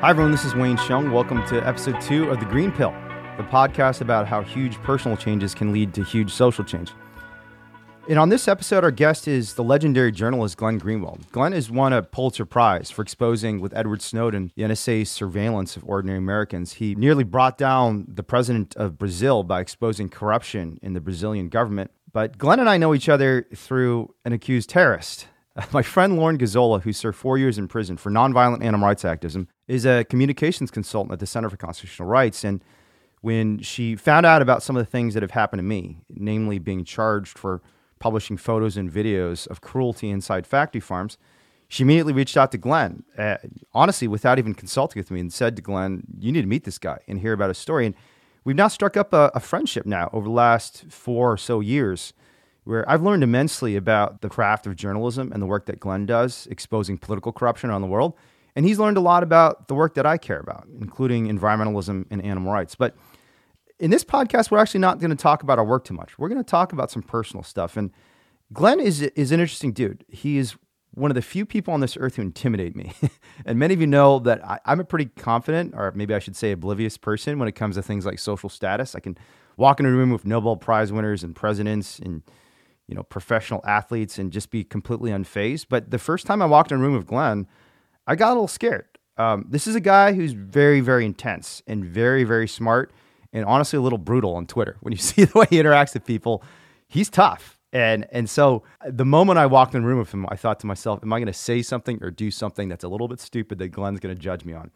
Hi, everyone. This is Wayne Hsiung. Welcome to episode two of The Green Pill, the podcast about how huge personal changes can lead to huge social change. And on this episode, our guest is the legendary journalist Glenn Greenwald. Glenn has won a Pulitzer Prize for exposing, with Edward Snowden, the NSA's surveillance of ordinary Americans. He nearly brought down the president of Brazil by exposing corruption in the Brazilian government. But Glenn and I know each other through an accused terrorist. My friend Lauren Gazzola, who served four years in prison for nonviolent animal rights activism, is a communications consultant at the Center for Constitutional Rights. And when she found out about some of the things that have happened to me, namely being charged for publishing photos and videos of cruelty inside factory farms, she immediately reached out to Glenn, uh, honestly, without even consulting with me, and said to Glenn, You need to meet this guy and hear about his story. And we've now struck up a, a friendship now over the last four or so years where I've learned immensely about the craft of journalism and the work that Glenn does, exposing political corruption around the world. And he's learned a lot about the work that I care about, including environmentalism and animal rights. But in this podcast, we're actually not going to talk about our work too much. We're going to talk about some personal stuff. And Glenn is, is an interesting dude. He is one of the few people on this earth who intimidate me. and many of you know that I, I'm a pretty confident, or maybe I should say oblivious person when it comes to things like social status. I can walk in a room with Nobel Prize winners and presidents and you know, professional athletes and just be completely unfazed. But the first time I walked in a room with Glenn, I got a little scared. Um, this is a guy who's very, very intense and very, very smart and honestly a little brutal on Twitter. When you see the way he interacts with people, he's tough. And and so the moment I walked in the room with him, I thought to myself, am I going to say something or do something that's a little bit stupid that Glenn's going to judge me on?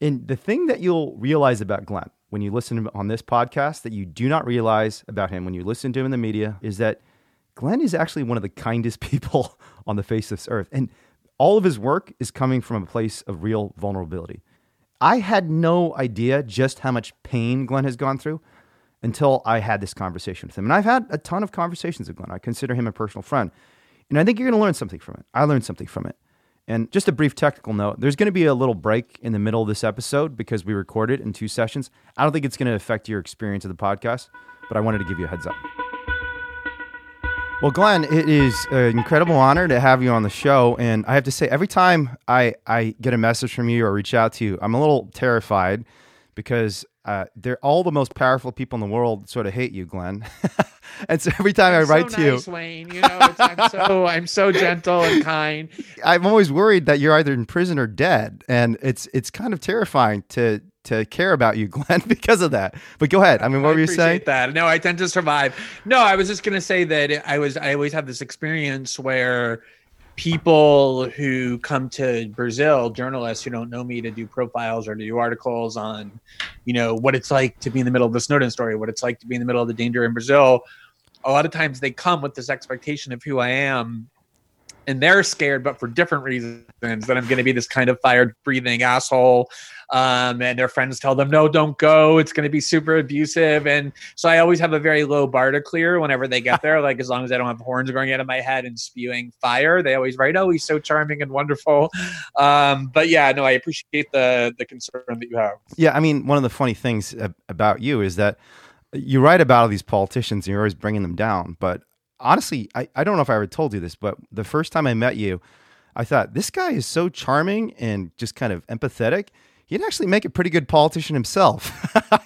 And the thing that you'll realize about Glenn when you listen on this podcast that you do not realize about him when you listen to him in the media is that – Glenn is actually one of the kindest people on the face of this earth. And all of his work is coming from a place of real vulnerability. I had no idea just how much pain Glenn has gone through until I had this conversation with him. And I've had a ton of conversations with Glenn. I consider him a personal friend. And I think you're going to learn something from it. I learned something from it. And just a brief technical note there's going to be a little break in the middle of this episode because we recorded in two sessions. I don't think it's going to affect your experience of the podcast, but I wanted to give you a heads up. Well, Glenn, it is an incredible honor to have you on the show. And I have to say, every time I, I get a message from you or reach out to you, I'm a little terrified because uh, they're all the most powerful people in the world sort of hate you, Glenn. and so every time I'm I write so to nice, you, Wayne, you know, it's, I'm so I'm so gentle and kind. I'm always worried that you're either in prison or dead, and it's it's kind of terrifying to to care about you, Glenn, because of that. But go ahead. I mean, what I were you saying? That no, I tend to survive. No, I was just gonna say that I was. I always have this experience where people who come to Brazil, journalists who don't know me, to do profiles or to do articles on, you know, what it's like to be in the middle of the Snowden story, what it's like to be in the middle of the danger in Brazil. A lot of times they come with this expectation of who I am and they're scared, but for different reasons. That I'm going to be this kind of fired breathing asshole. Um, and their friends tell them, no, don't go. It's going to be super abusive. And so I always have a very low bar to clear whenever they get there. like as long as I don't have horns growing out of my head and spewing fire, they always write, oh, he's so charming and wonderful. Um, but yeah, no, I appreciate the the concern that you have. Yeah, I mean, one of the funny things about you is that you write about all these politicians and you're always bringing them down, but honestly, I, I don't know if I ever told you this, but the first time I met you, I thought this guy is so charming and just kind of empathetic. He'd actually make a pretty good politician himself.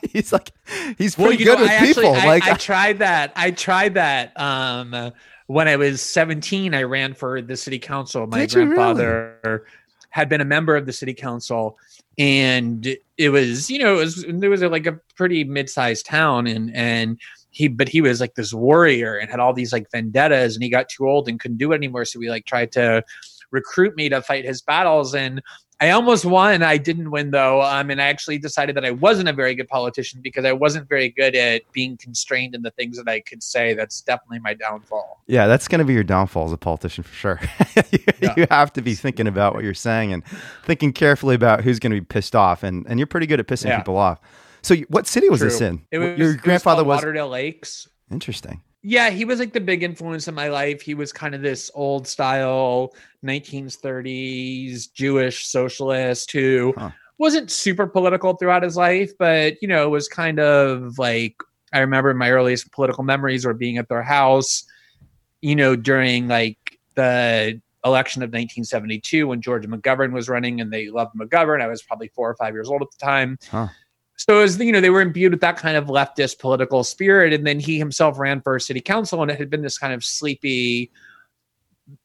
he's like, he's pretty well, good know, with I people. Actually, like I, I, tried that. I tried that. Um, when I was 17, I ran for the city council. My grandfather really? had been a member of the city council and it was, you know, it was, it was like a pretty mid-sized town and, and he but he was like this warrior and had all these like vendettas and he got too old and couldn't do it anymore so we like tried to recruit me to fight his battles and I almost won. I didn't win though. Um, and I actually decided that I wasn't a very good politician because I wasn't very good at being constrained in the things that I could say. That's definitely my downfall. Yeah, that's going to be your downfall as a politician for sure. you, yeah. you, have to be thinking about what you're saying and thinking carefully about who's going to be pissed off. And, and you're pretty good at pissing yeah. people off. So, what city was True. this in? It was, Your grandfather was, was Lauderdale Lakes. Interesting. Yeah, he was like the big influence in my life. He was kind of this old style 1930s Jewish socialist who huh. wasn't super political throughout his life, but you know, was kind of like I remember my earliest political memories were being at their house, you know, during like the election of 1972 when George McGovern was running and they loved McGovern. I was probably four or five years old at the time. Huh. So as you know, they were imbued with that kind of leftist political spirit, and then he himself ran for city council, and it had been this kind of sleepy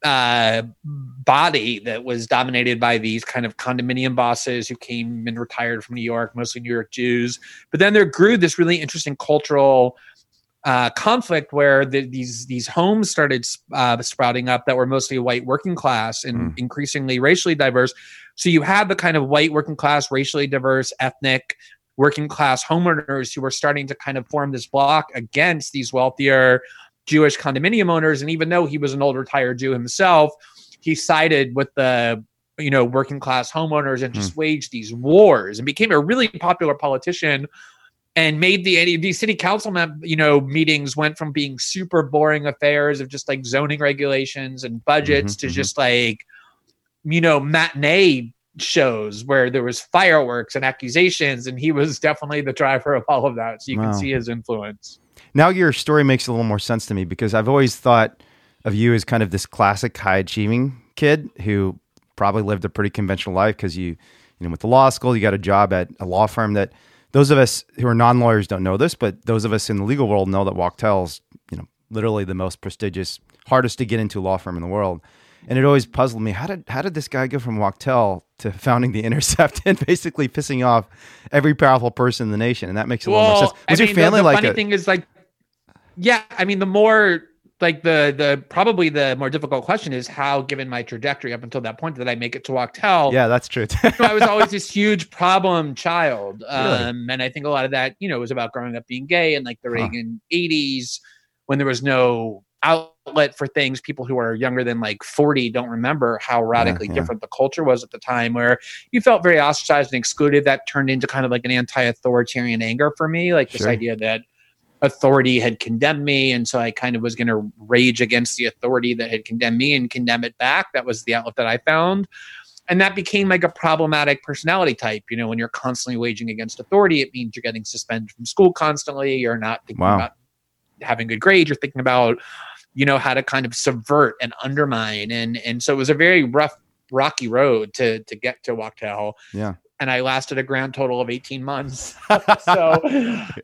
uh, body that was dominated by these kind of condominium bosses who came and retired from New York, mostly New York Jews. But then there grew this really interesting cultural uh, conflict where the, these these homes started uh, sprouting up that were mostly white working class and mm. increasingly racially diverse. So you had the kind of white working class, racially diverse, ethnic working class homeowners who were starting to kind of form this block against these wealthier Jewish condominium owners. And even though he was an old retired Jew himself, he sided with the you know working class homeowners and just mm. waged these wars and became a really popular politician and made the the city council you know meetings went from being super boring affairs of just like zoning regulations and budgets mm-hmm, to mm-hmm. just like you know matinee shows where there was fireworks and accusations and he was definitely the driver of all of that so you wow. can see his influence now your story makes a little more sense to me because i've always thought of you as kind of this classic high achieving kid who probably lived a pretty conventional life because you you know with the law school you got a job at a law firm that those of us who are non-lawyers don't know this, but those of us in the legal world know that Wachtell's, you know, literally the most prestigious, hardest to get into law firm in the world. And it always puzzled me how did how did this guy go from Wachtell to founding the Intercept and basically pissing off every powerful person in the nation? And that makes a well, little more sense. Was I your family the, the like? Funny a, thing is like, yeah, I mean, the more like the the probably the more difficult question is how, given my trajectory up until that point, did I make it to Wachtell? Yeah, that's true. you know, I was always this huge problem child, um, really? and I think a lot of that, you know, was about growing up being gay and like the huh. Reagan '80s when there was no outlet for things. People who are younger than like 40 don't remember how radically yeah, yeah. different the culture was at the time, where you felt very ostracized and excluded. That turned into kind of like an anti-authoritarian anger for me, like sure. this idea that authority had condemned me. And so I kind of was going to rage against the authority that had condemned me and condemn it back. That was the outlet that I found. And that became like a problematic personality type. You know, when you're constantly waging against authority, it means you're getting suspended from school constantly. You're not thinking wow. about having good grades. You're thinking about, you know, how to kind of subvert and undermine. And and so it was a very rough, rocky road to to get to Wachtell. Yeah and I lasted a grand total of 18 months. so,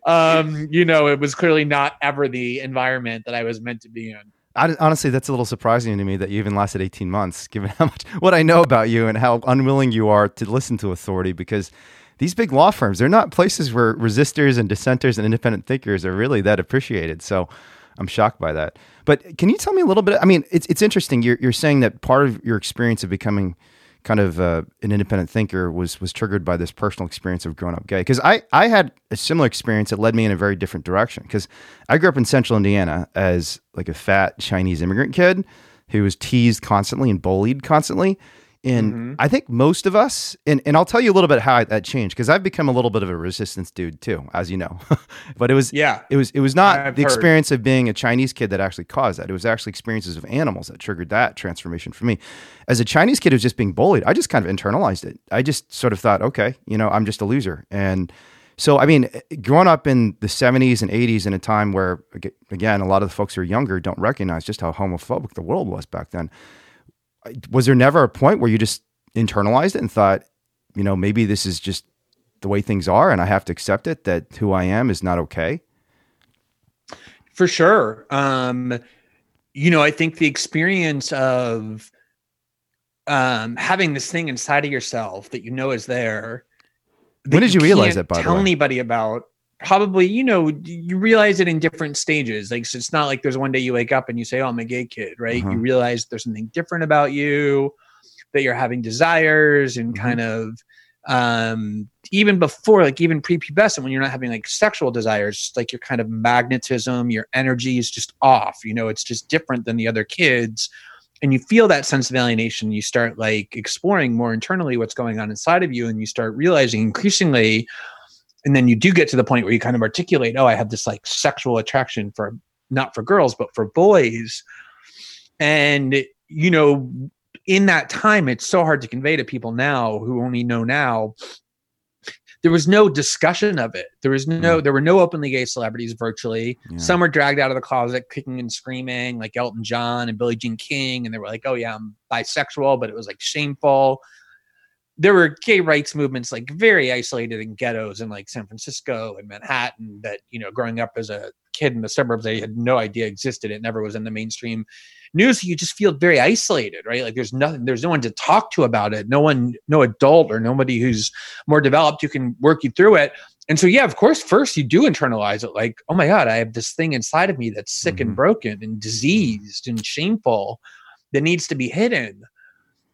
um, you know, it was clearly not ever the environment that I was meant to be in. I, honestly, that's a little surprising to me that you even lasted 18 months, given how much what I know about you and how unwilling you are to listen to authority. Because these big law firms, they're not places where resistors and dissenters and independent thinkers are really that appreciated. So I'm shocked by that. But can you tell me a little bit? I mean, it's it's interesting. You're you're saying that part of your experience of becoming kind of uh, an independent thinker was was triggered by this personal experience of growing up gay. Because I I had a similar experience that led me in a very different direction. Because I grew up in Central Indiana as like a fat Chinese immigrant kid who was teased constantly and bullied constantly. And mm-hmm. I think most of us, and, and I'll tell you a little bit how that changed because I've become a little bit of a resistance dude too, as you know. but it was yeah, it was it was not I've the heard. experience of being a Chinese kid that actually caused that. It was actually experiences of animals that triggered that transformation for me. As a Chinese kid who was just being bullied, I just kind of internalized it. I just sort of thought, okay, you know, I'm just a loser. And so, I mean, growing up in the 70s and 80s in a time where, again, a lot of the folks who are younger don't recognize just how homophobic the world was back then was there never a point where you just internalized it and thought, you know, maybe this is just the way things are and I have to accept it that who I am is not okay? For sure. Um, you know, I think the experience of um, having this thing inside of yourself that you know is there. When did you, you realize that? By tell anybody about probably you know you realize it in different stages. Like so it's not like there's one day you wake up and you say oh i'm a gay kid right? Uh-huh. you realize there's something different about you that you're having desires and mm-hmm. kind of um even before like even prepubescent when you're not having like sexual desires like your kind of magnetism your energy is just off you know? It's just different than the other kids. And you feel that sense of alienation. You start like exploring more internally what's going on inside of you and you start realizing increasingly and then you do get to the point where you kind of articulate oh i have this like sexual attraction for not for girls but for boys and you know in that time it's so hard to convey to people now who only know now there was no discussion of it. There was no, Mm. there were no openly gay celebrities virtually. Yeah. Some were dragged out of the closet kicking and screaming, like Elton John and Billie Jean King, and they were like, "Oh yeah, I'm bisexual," but it was like shameful. There were gay rights movements like very isolated in ghettos in like San Francisco and Manhattan that you know, growing up as a kid in the suburbs, I had no idea existed. It never was in the mainstream news. You just feel very isolated, right? Like there's nothing, there's no one to talk to about it. No one, no adult or nobody who's more developed who can work you through it. And so, yeah, of course, first you do internalize it like, oh my God, I have this thing inside of me that's sick Mhm. and broken and diseased and shameful that needs to be hidden.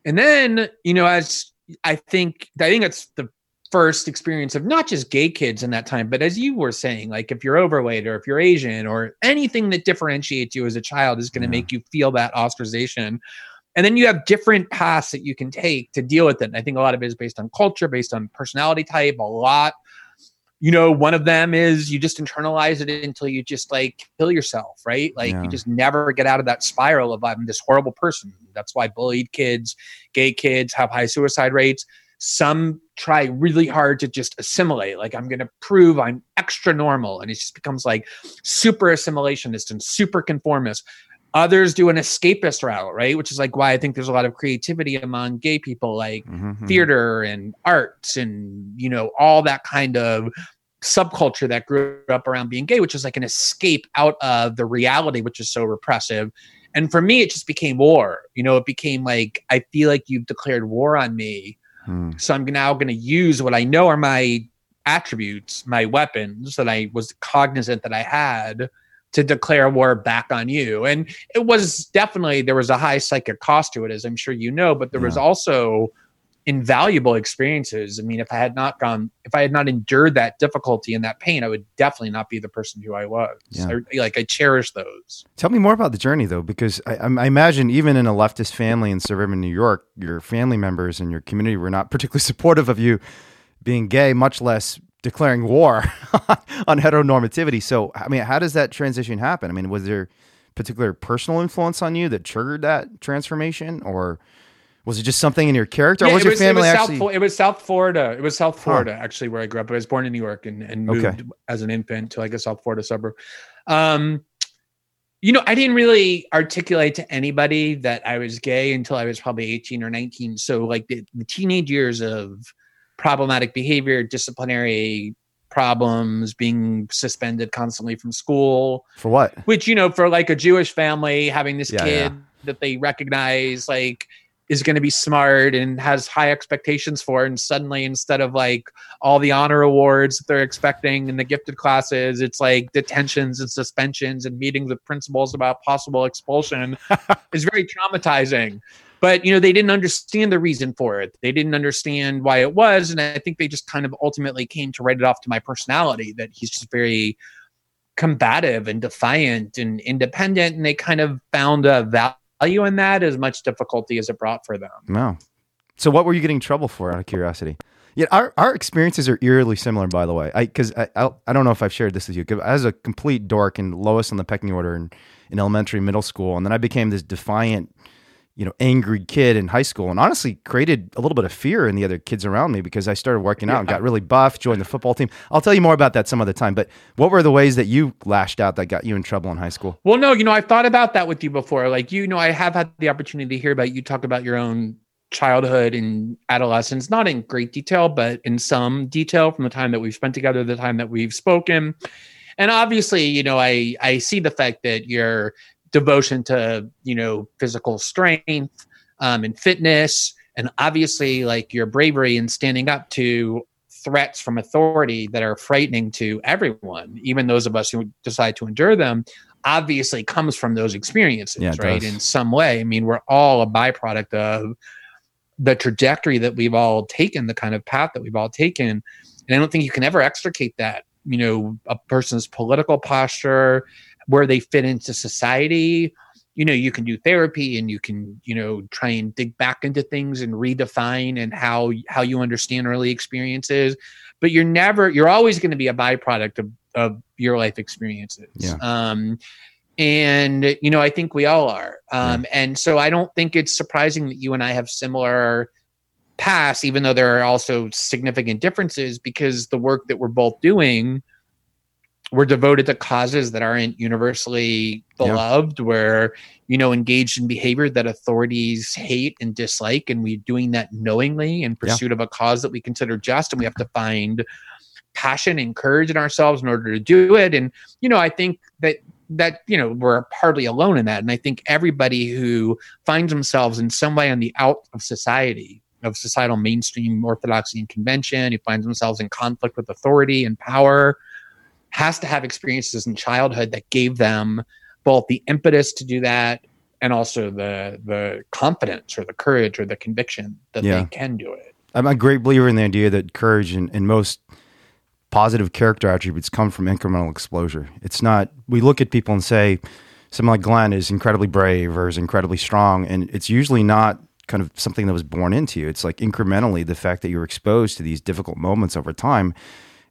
And then, you know, as I think, I think that's the first experience of not just gay kids in that time, but as you were saying, like if you're overweight or if you're Asian or anything that differentiates you as a child is going to Yeah. make you feel that ostracization. And then you have different paths that you can take to deal with it. And I think a lot of it is based on culture, based on personality type, a lot. You know, one of them is you just internalize it until you just like kill yourself, right? Like Yeah. you just never get out of that spiral of I'm this horrible person. That's why bullied kids, gay kids have high suicide rates. Some try really hard to just assimilate. Like I'm going to prove I'm extra normal, and it just becomes like super assimilationist and super conformist. Others do an escapist route, right? Which is like why I think there's a lot of creativity among gay people, like Mhm, mhm. theater and arts and you know all that kind of subculture that grew up around being gay which is like an escape out of the reality which is so repressive. And for me it just became war. You know it became like i feel like you've declared war on me. Mm. so i'm now going to use what i know are my attributes my weapons that i was cognizant that i had to declare war back on you. And it was definitely there was a high psychic cost to it as i'm sure you know but there was also invaluable experiences i mean if i had not gone if i had not endured that difficulty and that pain i would definitely not be the person who i was Yeah. I, like i cherish those Tell me more about the journey, though, because I, I I imagine even in a leftist family in suburban New York, your family members and your community were not particularly supportive of you being gay, much less declaring war on heteronormativity. So, I mean, how does that transition happen? I mean, was there particular personal influence on you that triggered that transformation, or was it just something in your character? or Yeah, was it your family it was actually? South, it was South Florida. It was South Huh. Florida, actually, where I grew up. I was born in New York and, and moved Okay. as an infant to like a South Florida suburb. Um, you know, I didn't really articulate to anybody that I was gay until I was probably 18 or 19. So, like the, the teenage years of problematic behavior, disciplinary problems, being suspended constantly from school, for what? which you know for like a jewish family having this Yeah, kid that they recognize like is going to be smart and has high expectations for and suddenly instead of like all the honor awards that they're expecting in the gifted classes it's like detentions and suspensions and meetings with principals about possible expulsion is very traumatizing. But you know they didn't understand the reason for it. They didn't understand why it was and i think they just kind of ultimately came to write it off to my personality that he's just very combative and defiant and independent and they kind of found a value in that as much difficulty as it brought for them No. So, what were you getting trouble for? Out of curiosity. Yeah, our, our experiences are eerily similar, by the way. I because I, I I don't know if I've shared this with you. was a complete dork and lowest on the pecking order in, in elementary, middle school, and then I became this defiant, you know, angry kid in high school, and honestly created a little bit of fear in the other kids around me because I started working out and got really buff, joined the football team. I'll tell you more about that some other time. But what were the ways that you lashed out that got you in trouble in high school? well no you know i've thought about that with you before like you know i have had the opportunity to hear about you talk about your own childhood and adolescence not in great detail but in some detail from the time that we've spent together the time that we've spoken and obviously you know i i see the fact that your devotion to you know physical strength um, and fitness and obviously like your bravery in standing up to threats from authority that are frightening to everyone even those of us who decide to endure them obviously comes from those experiences Yeah, right does. in some way i mean we're all a byproduct of the trajectory that we've all taken the kind of path that we've all taken and i don't think you can ever extricate that you know a person's political posture where they fit into society. You know you can do therapy and you can you know try and dig back into things and redefine and how how you understand early experiences. But you're never you're always going to be a byproduct of, of your life experiences. Yeah. um and you know i think we all are. Um and so i don't think it's surprising that you and i have similar pass, even though there are also significant differences because the work that we're both doing, we're devoted to causes that aren't universally beloved. Yeah. We're, you know, engaged in behavior that authorities hate and dislike, and we're doing that knowingly in pursuit yeah. of a cause that we consider just, and we have to find passion and courage in ourselves in order to do it. And, you know, I think that that you know we're hardly alone in that and i think everybody who finds themselves in some way on the out of society of societal mainstream orthodoxy and convention, who finds themselves in conflict with authority and power, has to have experiences in childhood that gave them both the impetus to do that and also the the confidence or the courage or the conviction that yeah. they can do it. I'm a great believer in the idea that courage and, and most positive character attributes come from incremental exposure. It's not we look at people and say someone like Glenn is incredibly brave or is incredibly strong, and it's usually not kind of something that was born into you. It's like incrementally the fact that you're exposed to these difficult moments over time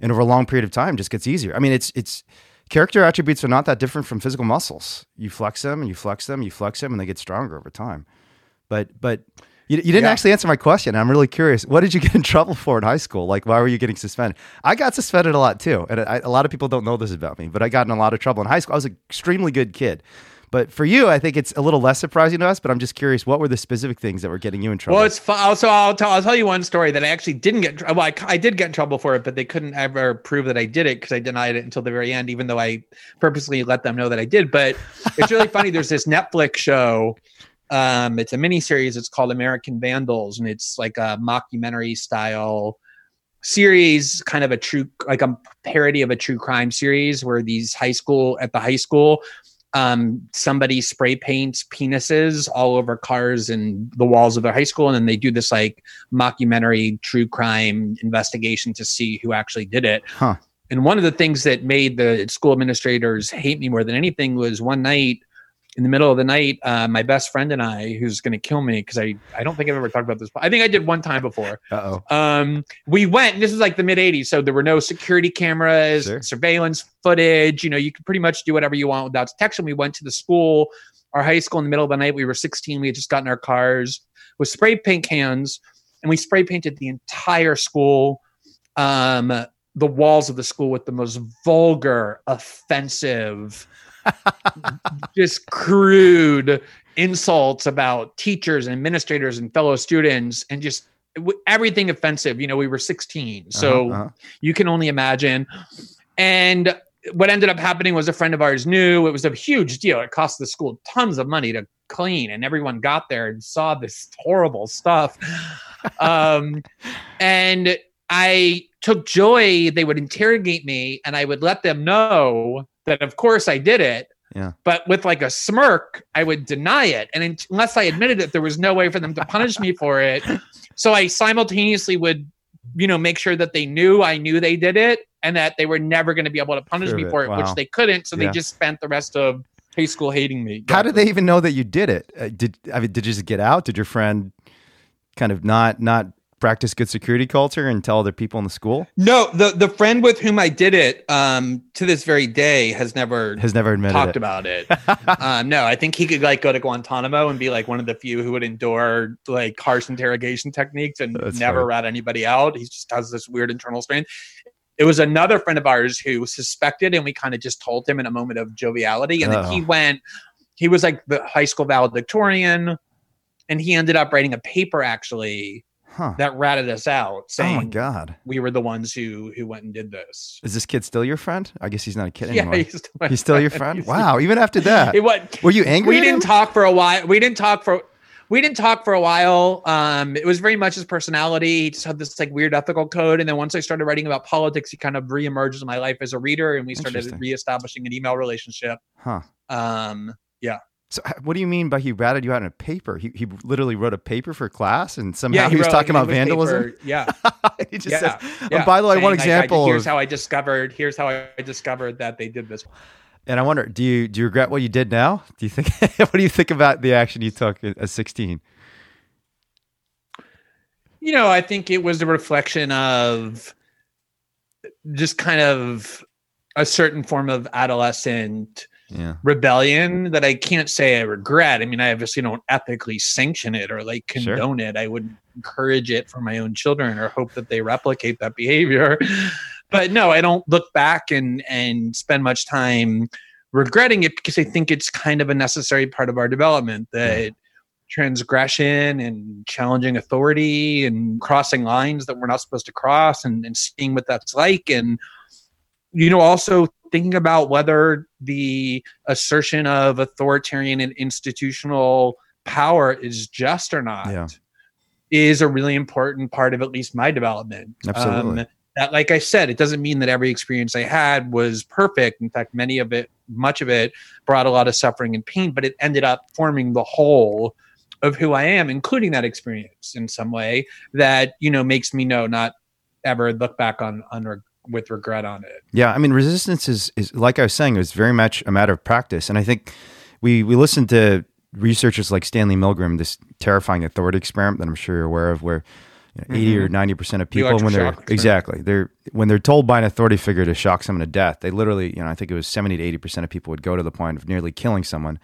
and over a long period of time just gets easier. I mean, it's it's character attributes are not that different from physical muscles. You flex them and you flex them, you flex them and they get stronger over time. But but you, you didn't yeah. actually answer my question. I'm really curious. What did you get in trouble for in high school? Like, why were you getting suspended? I got suspended a lot too. And I, a lot of people don't know this about me, but I got in a lot of trouble in high school. I was an extremely good kid. But for you, I think it's a little less surprising to us. But I'm just curious, what were the specific things that were getting you in trouble? Well, it's fun. so I'll tell I'll tell you one story that I actually didn't get. Well, I, I did get in trouble for it, but they couldn't ever prove that I did it because I denied it until the very end, even though I purposely let them know that I did. But it's really funny. There's this Netflix show. Um, it's a mini series. It's called American Vandals, and it's like a mockumentary style series kind of a true like a parody of a true crime series where these high school at the high school um, somebody spray paints penises all over cars and the walls of their high school, and then they do this like mockumentary true crime investigation to see who actually did it. Huh. And one of the things that made the school administrators hate me more than anything was one night in the middle of the night, uh, my best friend and I, who's going to kill me because I, I don't think I've ever talked about this. I think I did one time before. oh. Um, we went. This is like the mid '80s, so there were no security cameras, sure. surveillance footage. You know, you could pretty much do whatever you want without detection. We went to the school, our high school, in the middle of the night. We were 16. We had just gotten our cars with spray paint cans, and we spray painted the entire school. Um, the walls of the school with the most vulgar, offensive just crude insults about teachers and administrators and fellow students and just everything offensive. You know, we were 16, so uh-huh, uh-huh. you can only imagine. And what ended up happening was a friend of ours knew it was a huge deal. It cost the school tons of money to clean, and everyone got there and saw this horrible stuff. um, and I took joy. They would interrogate me, and I would let them know that of course I did it. Yeah. But with like a smirk, I would deny it. And unless I admitted it, there was no way for them to punish me for it. So I simultaneously would, you know, make sure that they knew I knew they did it and that they were never going to be able to punish me for it, wow. which they couldn't. So yeah. they just spent the rest of high school hating me. How did they even know that you did it? Uh, did I mean, did you just get out? Did your friend kind of not not practice good security culture and tell other people in the school? No, the the friend with whom I did it um, to this very day has never has never admitted talked it. about it. um, no, I think he could like go to Guantanamo and be like one of the few who would endure like harsh interrogation techniques and That's never funny. rat anybody out. He just has this weird internal strain. It was another friend of ours who suspected, and we kind of just told him in a moment of joviality, and oh. then he oh. went. He was like the high school valedictorian, and he ended up writing a paper actually huh. that ratted us out saying, "Oh my god, we were the ones who who went and did this." Is this kid still your friend? I guess he's not a kid anymore. Yeah, he's still, he's still your friend. wow, even after that, it, what, were you angry? We didn't him? talk for a while. We didn't talk for. We didn't talk for a while. Um, it was very much his personality. He just had this like weird ethical code. And then once I started writing about politics, he kind of reemerged in my life as a reader, and we started reestablishing an email relationship. Huh. Um, yeah. So what do you mean by he ratted you out in a paper? He, he literally wrote a paper for class and somehow yeah, he, he was talking about vandalism. Paper. Yeah. he just yeah. says, oh, yeah. oh, by the way, one example. I, I, here's how I discovered, here's how I discovered that they did this. And I wonder, do you, do you regret what you did now? Do you think, what do you think about the action you took at 16? You know, I think it was a reflection of just kind of a certain form of adolescent yeah. rebellion that I can't say I regret. I mean, I obviously don't ethically sanction it or like condone sure. it. I would encourage it for my own children or hope that they replicate that behavior. But no, I don't look back and and spend much time regretting it because I think it's kind of a necessary part of our development that transgression and challenging authority and crossing lines that we're not supposed to cross and, and seeing what that's like and you know also thinking about whether the assertion of authoritarian and institutional power is just or not Yeah. is a really important part of at least my development. Absolutely. Um, that, like I said, it doesn't mean that every experience I had was perfect. In fact, many of it, much of it, brought a lot of suffering and pain, but it ended up forming the whole of who I am, including that experience in some way that you know makes me know not ever look back on on with regret on it. Yeah, I mean, resistance is is like I was saying, it's very much a matter of practice, and I think we we listened to researchers like Stanley Milgram, this terrifying authority experiment that I'm sure you're aware of, where you know, 80 or 90 percent of Mm-hmm. The people when they're exactly they're when they're told by an authority figure to shock someone to death, they literally, you know, I think it was 70 to 80 percent of people would go to the point of nearly killing someone.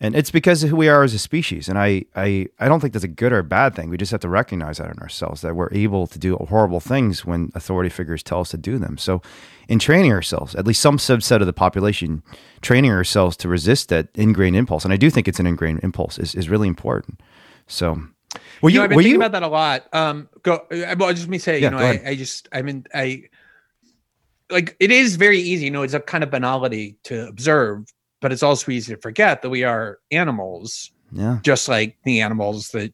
And it's because of who we are as a species. And I, I, I don't think that's a good or a bad thing. We just have to recognize that in ourselves that we're able to do horrible things when authority figures tell us to do them. So, in training ourselves, at least some subset of the population, training ourselves to resist that ingrained impulse, and I do think it's an ingrained impulse, is, is really important. So, were you you, know, I've been thinking you, about that a lot. Um, go. uh, Well, just let me say, Yeah, you know, I. I just, I mean, I like it is very easy. You know, it's a kind of banality to observe, but it's also easy to forget that we are animals, yeah, just like the animals that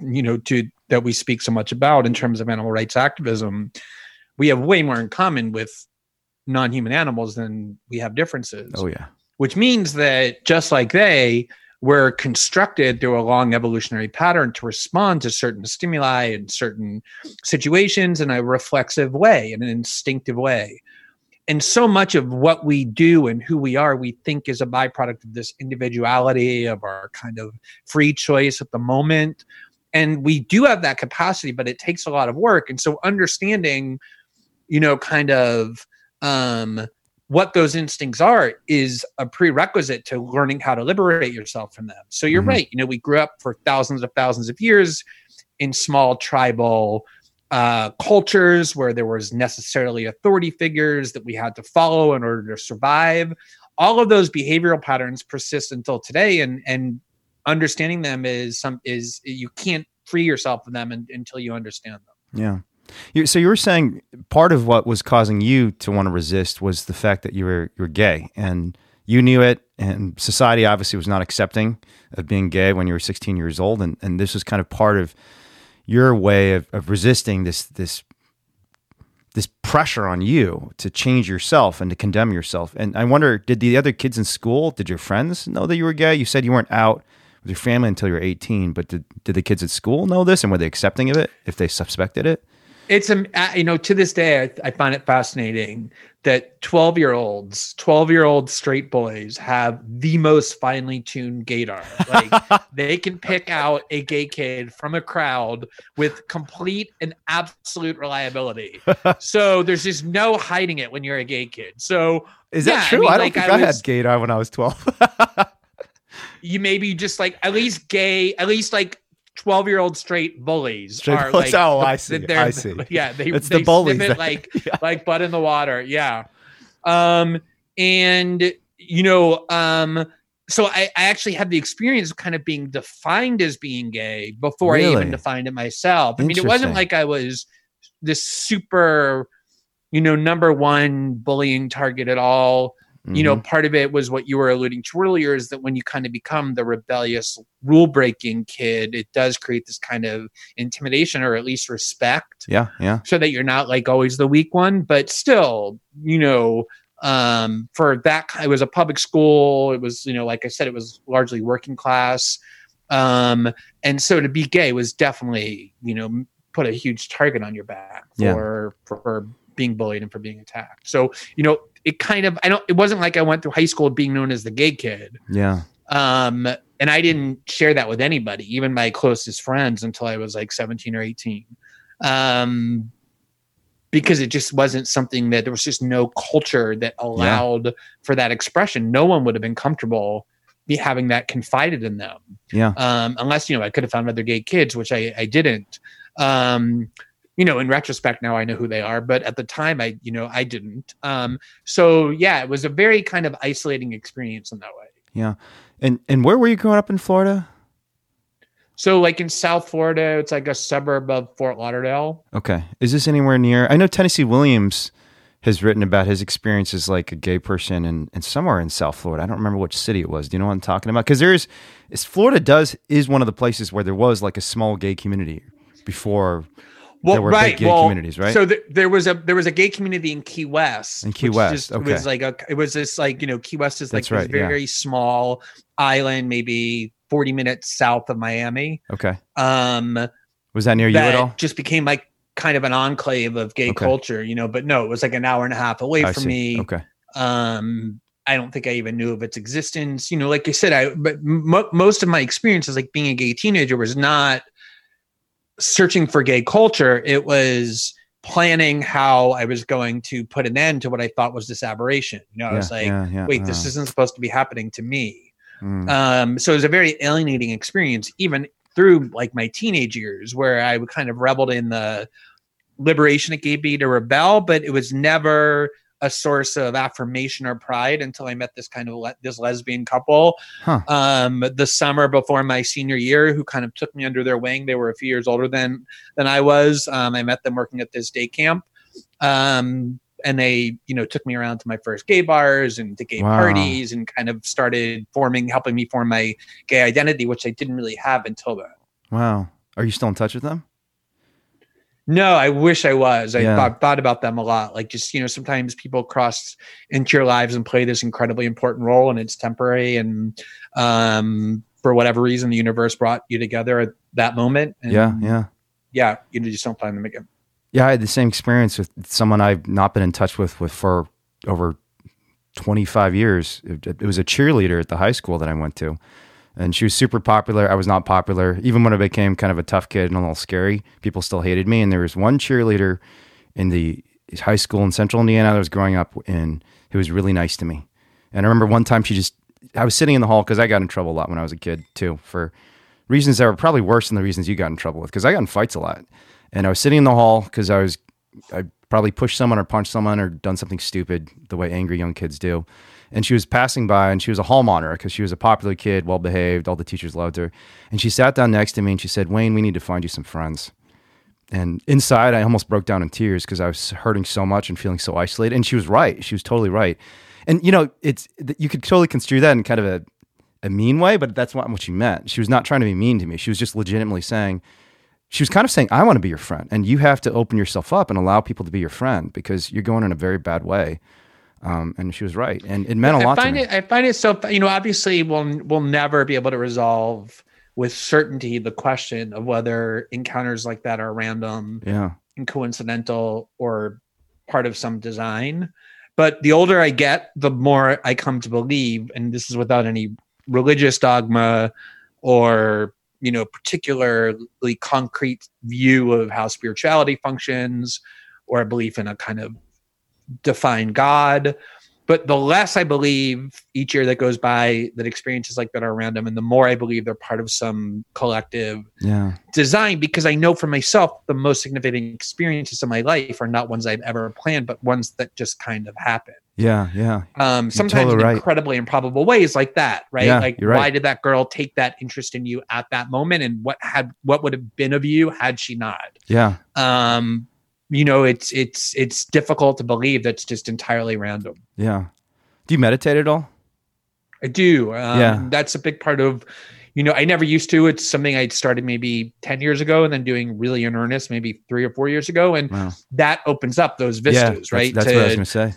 you know to that we speak so much about in terms of animal rights activism. We have way more in common with non-human animals than we have differences oh yeah, which means that just like they were constructed through a long evolutionary pattern to respond to certain stimuli and certain situations in a reflexive way, in an instinctive way. And so much of what we do and who we are, we think is a byproduct of this individuality, of our kind of free choice at the moment. And we do have that capacity, but it takes a lot of work. And so understanding, you know, kind of um, what those instincts are is a prerequisite to learning how to liberate yourself from them. So you're Mhm. right. You know, we grew up for thousands of thousands of years in small tribal uh, cultures where there was necessarily authority figures that we had to follow in order to survive. All of those behavioral patterns persist until today, and and understanding them is some is you can't free yourself of them un- until you understand them. yeah. So you were saying part of what was causing you to want to resist was the fact that you were you were gay and you knew it, and society obviously was not accepting of being gay when you were 16 years old, and and this was kind of part of your way of, of resisting this this this pressure on you to change yourself and to condemn yourself. And I wonder, did the other kids in school, did your friends know that you were gay? You said you weren't out with your family until you were 18, but did, did the kids at school know this and were they accepting of it if they suspected it? It's a uh, you know to this day I, I find it fascinating that 12 year olds 12 year old straight boys have the most finely tuned gaydar like they can pick out a gay kid from a crowd with complete and absolute reliability so there's just no hiding it when you're a gay kid so Is Yeah, that I true? I, mean, don't like, think I I, was- had gaydar when I was 12. you maybe just like at least gay at least like 12 year old straight bullies Straight are bullies. like Oh, I see. they're- I see. yeah they, It's they the bullies it like Yeah. like butt in the water yeah um and you know um so I, I actually had the experience of kind of being defined as being gay before I even defined it myself. I mean, it wasn't like I was this super, you know, number one bullying target at all you know Mhm. part of it was what you were alluding to earlier is that when you kind of become the rebellious rule breaking kid it does create this kind of intimidation or at least respect yeah, yeah. so that you're not like always the weak one but still you know um for that it was a public school it was you know like i said it was largely working class um and so to be gay was definitely you know put a huge target on your back Yeah. for for being bullied and for being attacked so you know it kind of i don't it wasn't like i went through high school being known as the gay kid Yeah. um and i didn't share that with anybody even my closest friends until i was like 17 or 18 um because it just wasn't something that there was just no culture that allowed for that expression no one would have been comfortable be having that confided in them. Yeah. Um, unless you know I could have found other gay kids, which I I didn't. Um, you know, in retrospect now I know who they are, but at the time I you know I didn't. Um, so yeah, it was a very kind of isolating experience in that way. Yeah. And and where were you growing up in Florida? So like in South Florida, it's like a suburb of Fort Lauderdale. Okay. Is this anywhere near? I know Tennessee Williams has written about his experiences like a gay person and and somewhere in South Florida. I don't remember which city it was. Do you know what I'm talking about? Because there's is Florida does is one of the places where there was like a small gay community before Well, there were right. gay well, communities, right? So th- there was a there was a gay community in Key West. In Key West, just okay. was like a it was this like you know Key West is like That's right, this yeah. very small island, maybe forty minutes south of Miami. okay. Um, Was that near you at all? just became like kind of an enclave of gay Okay. culture, you know. But no, it was like an hour and a half away I from see. me. Okay. um i don't think i even knew of its existence you know like i said i but mo most of my experiences like being a gay teenager was not searching for gay culture it was planning how i was going to put an end to what i thought was this aberration. You know i was like yeah, yeah, wait this isn't supposed to be happening to me. Mm, um so it was a very alienating experience even through like my teenage years where i would kind of reveled in the liberation it gave me to rebel but it was never a source of affirmation or pride until i met this kind of le- this lesbian couple Huh. um the summer before my senior year who kind of took me under their wing they were a few years older than than i was um i met them working at this day camp um and they you know took me around to my first gay bars and to gay Wow. parties and kind of started forming helping me form my gay identity which i didn't really have until then wow. Are you still in touch with them? No i wish i was i Yeah. thought, thought about them a lot like just you know sometimes people cross into your lives and play this incredibly important role and it's temporary and um for whatever reason the universe brought you together at that moment and yeah, yeah. yeah you just don't find them again Yeah, I had the same experience with someone I've not been in touch with with for over 25 years. It, it was a cheerleader at the high school that I went to. And she was super popular. I was not popular. Even when I became kind of a tough kid and a little scary, people still hated me. And there was one cheerleader in the high school in central Indiana that I was growing up in who was really nice to me. And I remember one time she just, I was sitting in the hall because I got in trouble a lot when I was a kid too for reasons that were probably worse than the reasons you got in trouble with because I got in fights a lot. And I was sitting in the hall because I was, I probably pushed someone or punched someone or done something stupid the way angry young kids do. And she was passing by and she was a hall monitor because she was a popular kid, well behaved. All the teachers loved her. And she sat down next to me and she said, Wayne, we need to find you some friends. And inside, I almost broke down in tears because I was hurting so much and feeling so isolated. And she was right. She was totally right. And you know, it's you could totally construe that in kind of a, a mean way, but that's not what she meant. She was not trying to be mean to me. She was just legitimately saying, she was kind of saying, I want to be your friend. And you have to open yourself up and allow people to be your friend because you're going in a very bad way. Um, and she was right. And it meant a lot to find me. it. I find it so. You know, obviously, we'll we'll never be able to resolve with certainty the question of whether encounters like that are random yeah. and coincidental or part of some design. But the older I get, the more I come to believe, and this is without any religious dogma or you know particularly concrete view of how spirituality functions or a belief in a kind of defined God. But the less I believe each year that goes by that experiences like that are random, and the more I believe they're part of some collective Yeah. design, because I know for myself the most significant experiences of my life are not ones I've ever planned, but ones that just kind of happen. Yeah. Yeah. Um, sometimes totally in right. incredibly improbable ways, like that, right? Yeah, like, right. why did that girl take that interest in you at that moment, and what had what would have been of you had she not? Yeah. Um, you know, it's it's it's difficult to believe that's just entirely random. Yeah. Do you meditate at all? I do. Um, Yeah. That's a big part of, you know, I never used to. It's something I started maybe 10 years ago and then doing really in earnest maybe three or four years ago. And Wow. that opens up those yeah. vistas, that's- right? That's, To- what I was going to say.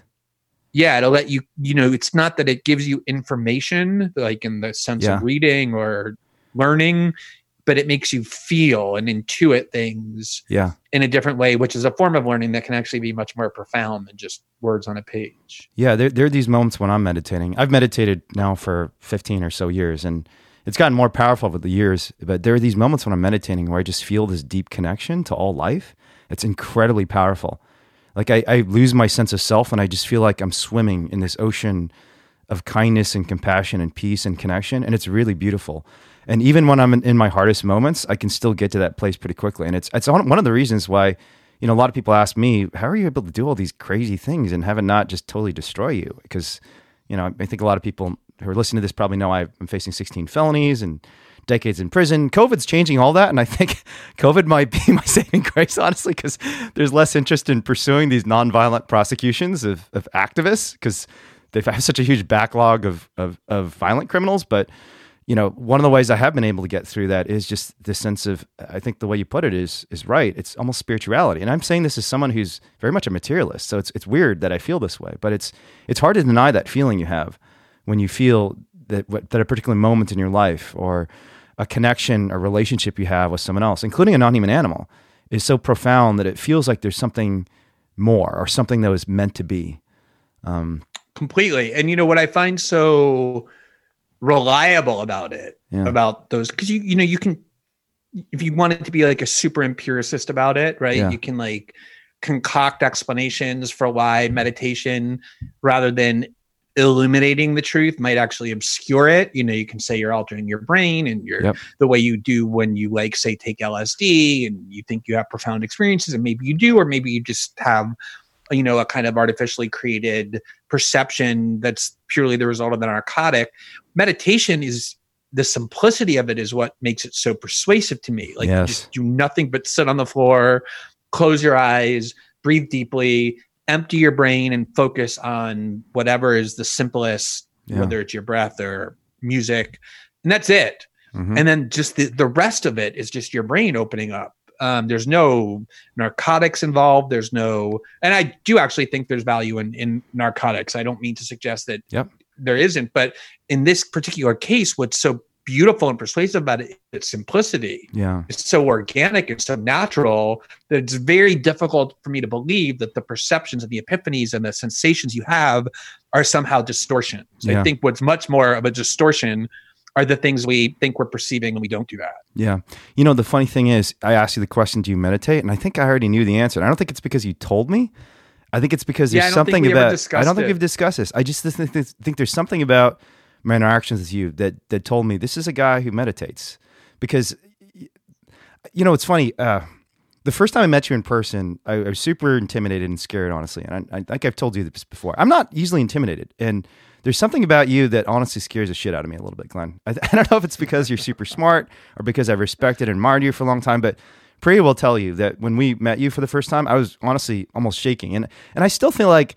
yeah, it'll let you, you know, it's not that it gives you information, like in the sense Yeah. of reading or learning, but it makes you feel and intuit things Yeah. in a different way, which is a form of learning that can actually be much more profound than just words on a page. Yeah, there, there are these moments when I'm meditating. I've meditated now for 15 or so years, and it's gotten more powerful over the years. But there are these moments when I'm meditating where I just feel this deep connection to all life. It's incredibly powerful. Like I, I lose my sense of self, and I just feel like I'm swimming in this ocean of kindness and compassion and peace and connection. And it's really beautiful. And even when I'm in, in my hardest moments, I can still get to that place pretty quickly. And it's, it's one of the reasons why, you know, a lot of people ask me, how are you able to do all these crazy things and have it not just totally destroy you? Because, you know, I think a lot of people who are listening to this probably know I'm facing 16 felonies and decades in prison. COVID's changing all that. And I think COVID might be my saving grace, honestly, because there's less interest in pursuing these nonviolent prosecutions of, of activists because they've had such a huge backlog of, of, of violent criminals. But, you know, one of the ways I have been able to get through that is just this sense of, I think the way you put it is, is right. It's almost spirituality. And I'm saying this as someone who's very much a materialist. So it's, it's weird that I feel this way, but it's, it's hard to deny that feeling you have when you feel that, that a particular moment in your life or a connection, a relationship you have with someone else, including a non-human animal, is so profound that it feels like there's something more or something that was meant to be. Um, Completely. And you know what I find so reliable about it, yeah. about those, because you you know you can, if you wanted to be like a super empiricist about it, right? Yeah. You can like concoct explanations for why meditation rather than illuminating the truth might actually obscure it you know you can say you're altering your brain and you're yep. the way you do when you like say take lsd and you think you have profound experiences and maybe you do or maybe you just have you know a kind of artificially created perception that's purely the result of the narcotic meditation is the simplicity of it is what makes it so persuasive to me like yes. just do nothing but sit on the floor close your eyes breathe deeply empty your brain and focus on whatever is the simplest, yeah. whether it's your breath or music, and that's it. Mm-hmm. And then just the, the rest of it is just your brain opening up. Um, there's no narcotics involved. There's no, and I do actually think there's value in, in narcotics. I don't mean to suggest that yep. there isn't, but in this particular case, what's so beautiful and persuasive about it its simplicity yeah it's so organic it's so natural that it's very difficult for me to believe that the perceptions and the epiphanies and the sensations you have are somehow distortions yeah. i think what's much more of a distortion are the things we think we're perceiving and we don't do that yeah you know the funny thing is i asked you the question do you meditate and i think i already knew the answer and i don't think it's because you told me I think it's because there's yeah, something about. I don't think it. we've discussed this. I just think, think there's something about my interactions with you that that told me this is a guy who meditates because you know it's funny uh, the first time I met you in person, I, I was super intimidated and scared, honestly. And I, I, think I've told you this before. I'm not easily intimidated, and there's something about you that honestly scares the shit out of me a little bit, Glenn. I, I don't know if it's because you're super smart or because I've respected and admired you for a long time, but Priya will tell you that when we met you for the first time, I was honestly almost shaking, and and I still feel like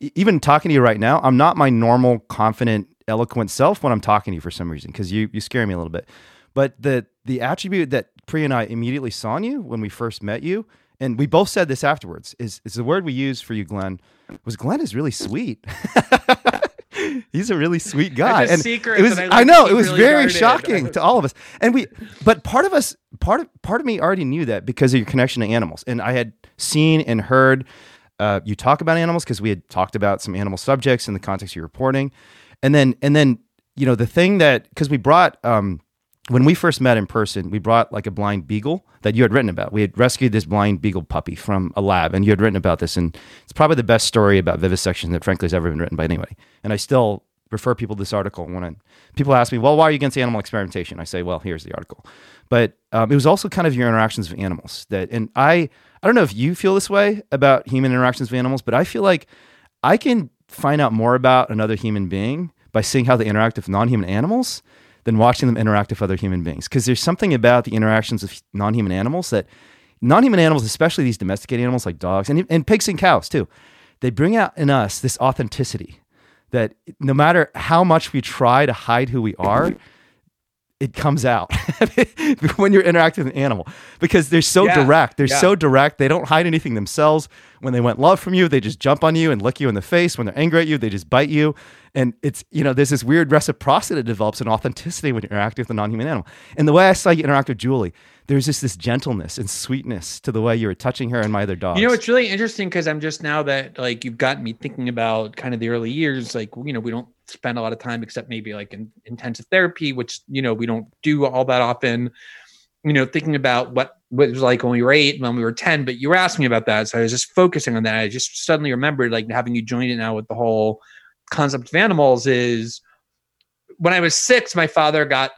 even talking to you right now, I'm not my normal confident eloquent self when I'm talking to you for some reason because you you scare me a little bit. But the the attribute that Priya and I immediately saw in you when we first met you, and we both said this afterwards, is is the word we used for you, Glenn, was Glenn is really sweet. He's a really sweet guy. and secret it was I, I, know it was really very guarded. shocking to all of us. And we but part of us part of part of me already knew that because of your connection to animals. And I had seen and heard uh, you talk about animals because we had talked about some animal subjects in the context of your reporting and then and then you know the thing that because we brought um, when we first met in person, we brought like a blind beagle that you had written about. We had rescued this blind beagle puppy from a lab, and you had written about this. And it's probably the best story about vivisection that, frankly, has ever been written by anybody. And I still refer people to this article when I, people ask me, "Well, why are you against animal experimentation?" I say, "Well, here's the article." But um, it was also kind of your interactions with animals that, and I, I don't know if you feel this way about human interactions with animals, but I feel like I can find out more about another human being by seeing how they interact with non-human animals than watching them interact with other human beings. Because there's something about the interactions of non-human animals that non-human animals, especially these domesticated animals like dogs and, and pigs and cows too, they bring out in us this authenticity that no matter how much we try to hide who we are, it comes out when you're interacting with an animal because they're so yeah, direct. They're yeah. so direct. They don't hide anything themselves. When they want love from you, they just jump on you and lick you in the face. When they're angry at you, they just bite you. And it's, you know, there's this weird reciprocity that develops in authenticity when you interact with a non human animal. And the way I saw you interact with Julie, there's just this gentleness and sweetness to the way you were touching her and my other dogs. You know, it's really interesting because I'm just now that like you've gotten me thinking about kind of the early years, like, you know, we don't spend a lot of time except maybe like in intensive therapy, which, you know, we don't do all that often, you know, thinking about what, what it was like when we were eight, and when we were 10, but you were asking me about that. So I was just focusing on that. I just suddenly remembered like having you join it now with the whole concept of animals is when I was six, my father got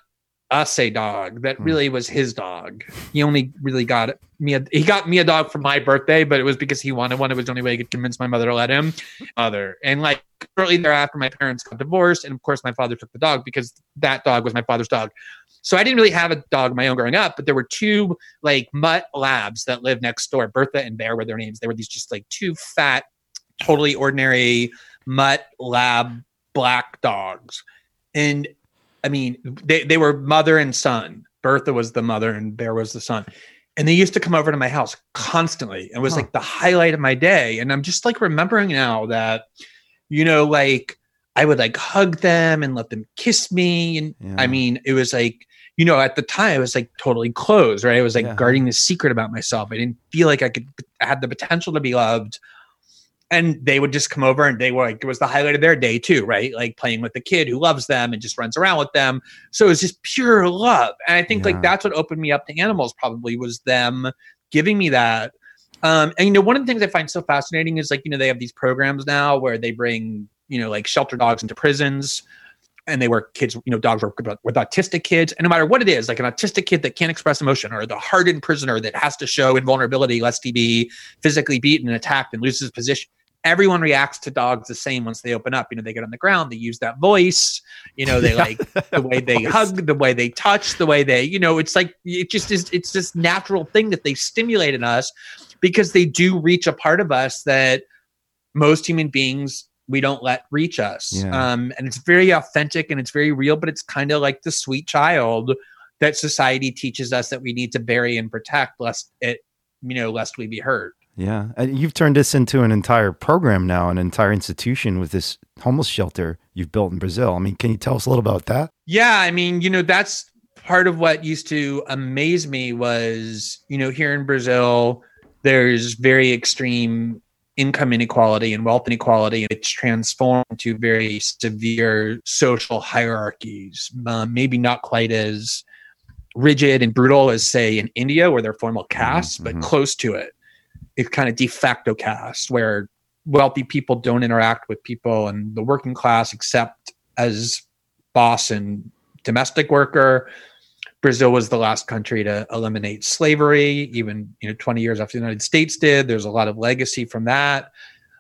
us a dog that Hmm. really was his dog. He only really got me a he got me a dog for my birthday, but it was because he wanted one. It was the only way he could convince my mother to let him. Mother and like shortly thereafter, my parents got divorced, and of course, my father took the dog because that dog was my father's dog. So I didn't really have a dog of my own growing up, but there were two like mutt labs that lived next door. Bertha and Bear were their names. They were these just like two fat, totally ordinary mutt lab black dogs. And I mean, they, they were mother and son. Bertha was the mother and Bear was the son. And they used to come over to my house constantly. It was Huh. like the highlight of my day. And I'm just like remembering now that, you know, like I would like hug them and let them kiss me. And Yeah. I mean, it was like, you know, at the time I was like totally closed, right? I was like Yeah. guarding this secret about myself. I didn't feel like I could I had the potential to be loved. And they would just come over and they were like, it was the highlight of their day too, right? Like playing with the kid who loves them and just runs around with them. So it was just pure love. And I think Yeah. like that's what opened me up to animals probably was them giving me that. Um, and you know, one of the things I find so fascinating is like, you know, they have these programs now where they bring, you know, like shelter dogs into prisons and they were kids, you know, dogs were with, autistic kids. And no matter what it is, like an autistic kid that can't express emotion or the hardened prisoner that has to show invulnerability lest he be physically beaten and attacked and loses his position. Everyone reacts to dogs the same once they open up. You know, they get on the ground, they use that voice, you know, they Yeah. like the way they hug, the way they touch, the way they, you know, it's like it just is it's this natural thing that they stimulate in us because they do reach a part of us that most human beings we don't let reach us. Yeah. Um, and it's very authentic and it's very real, but it's kind of like the sweet child that society teaches us that we need to bury and protect lest it, you know, lest we be hurt. Yeah. And you've turned this into an entire program now, an entire institution with this homeless shelter you've built in Brazil. I mean, can you tell us a little about that? Yeah, I mean, you know, that's part of what used to amaze me was, you know, here in Brazil, there's very extreme income inequality and wealth inequality, it's transformed to very severe social hierarchies. Um, maybe not quite as rigid and brutal as, say, in India, where they're formal castes, mhm. but close to it. It's kind of de facto caste where wealthy people don't interact with people and the working class except as boss and domestic worker. Brazil was the last country to eliminate slavery, even you know 20 years after the United States did. There's a lot of legacy from that.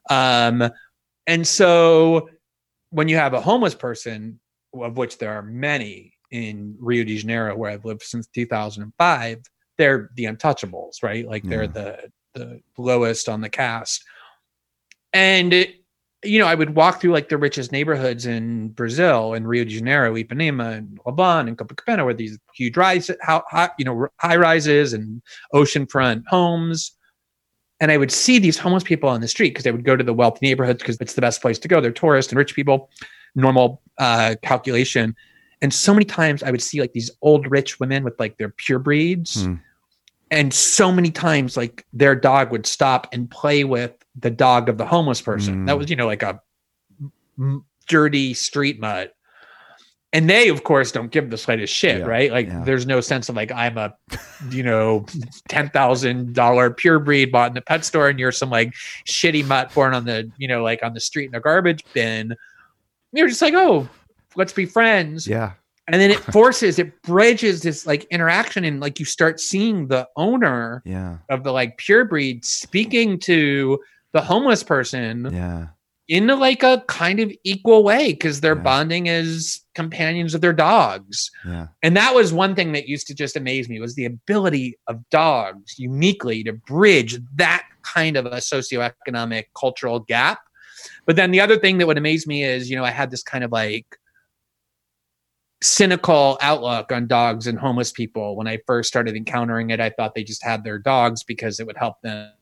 Um, and so when you have a homeless person, of which there are many in Rio de Janeiro, where I've lived since 2005, they're the untouchables, right? Like they're Yeah. the the lowest on the caste. And it, you know, I would walk through like the richest neighborhoods in Brazil, in Rio de Janeiro, Ipanema, and Leblon, and Copacabana, where these huge rise, how, high, you know, high rises and oceanfront homes. And I would see these homeless people on the street because they would go to the wealthy neighborhoods because it's the best place to go. They're tourists and rich people, normal uh, calculation. And so many times I would see like these old rich women with like their pure breeds. Hmm. And so many times, like their dog would stop and play with the dog of the homeless person. Mm. That was, you know, like a m- dirty street mutt. And they, of course, don't give the slightest shit, Yeah, right? Like, yeah. there's no sense of like I'm a, you know, ten thousand dollar pure breed bought in the pet store, and you're some like shitty mutt born on the, you know, like on the street in a garbage bin. You're just like, oh, let's be friends Yeah. and then it forces it bridges this like interaction and like you start seeing the owner Yeah. of the like pure breed speaking to the homeless person Yeah. in like a kind of equal way because they're Yeah. bonding as companions of their dogs Yeah. and that was one thing that used to just amaze me was the ability of dogs uniquely to bridge that kind of a socioeconomic cultural gap but then the other thing that would amaze me is you know i had this kind of like cynical outlook on dogs and homeless people when i first started encountering it i thought they just had their dogs because it would help them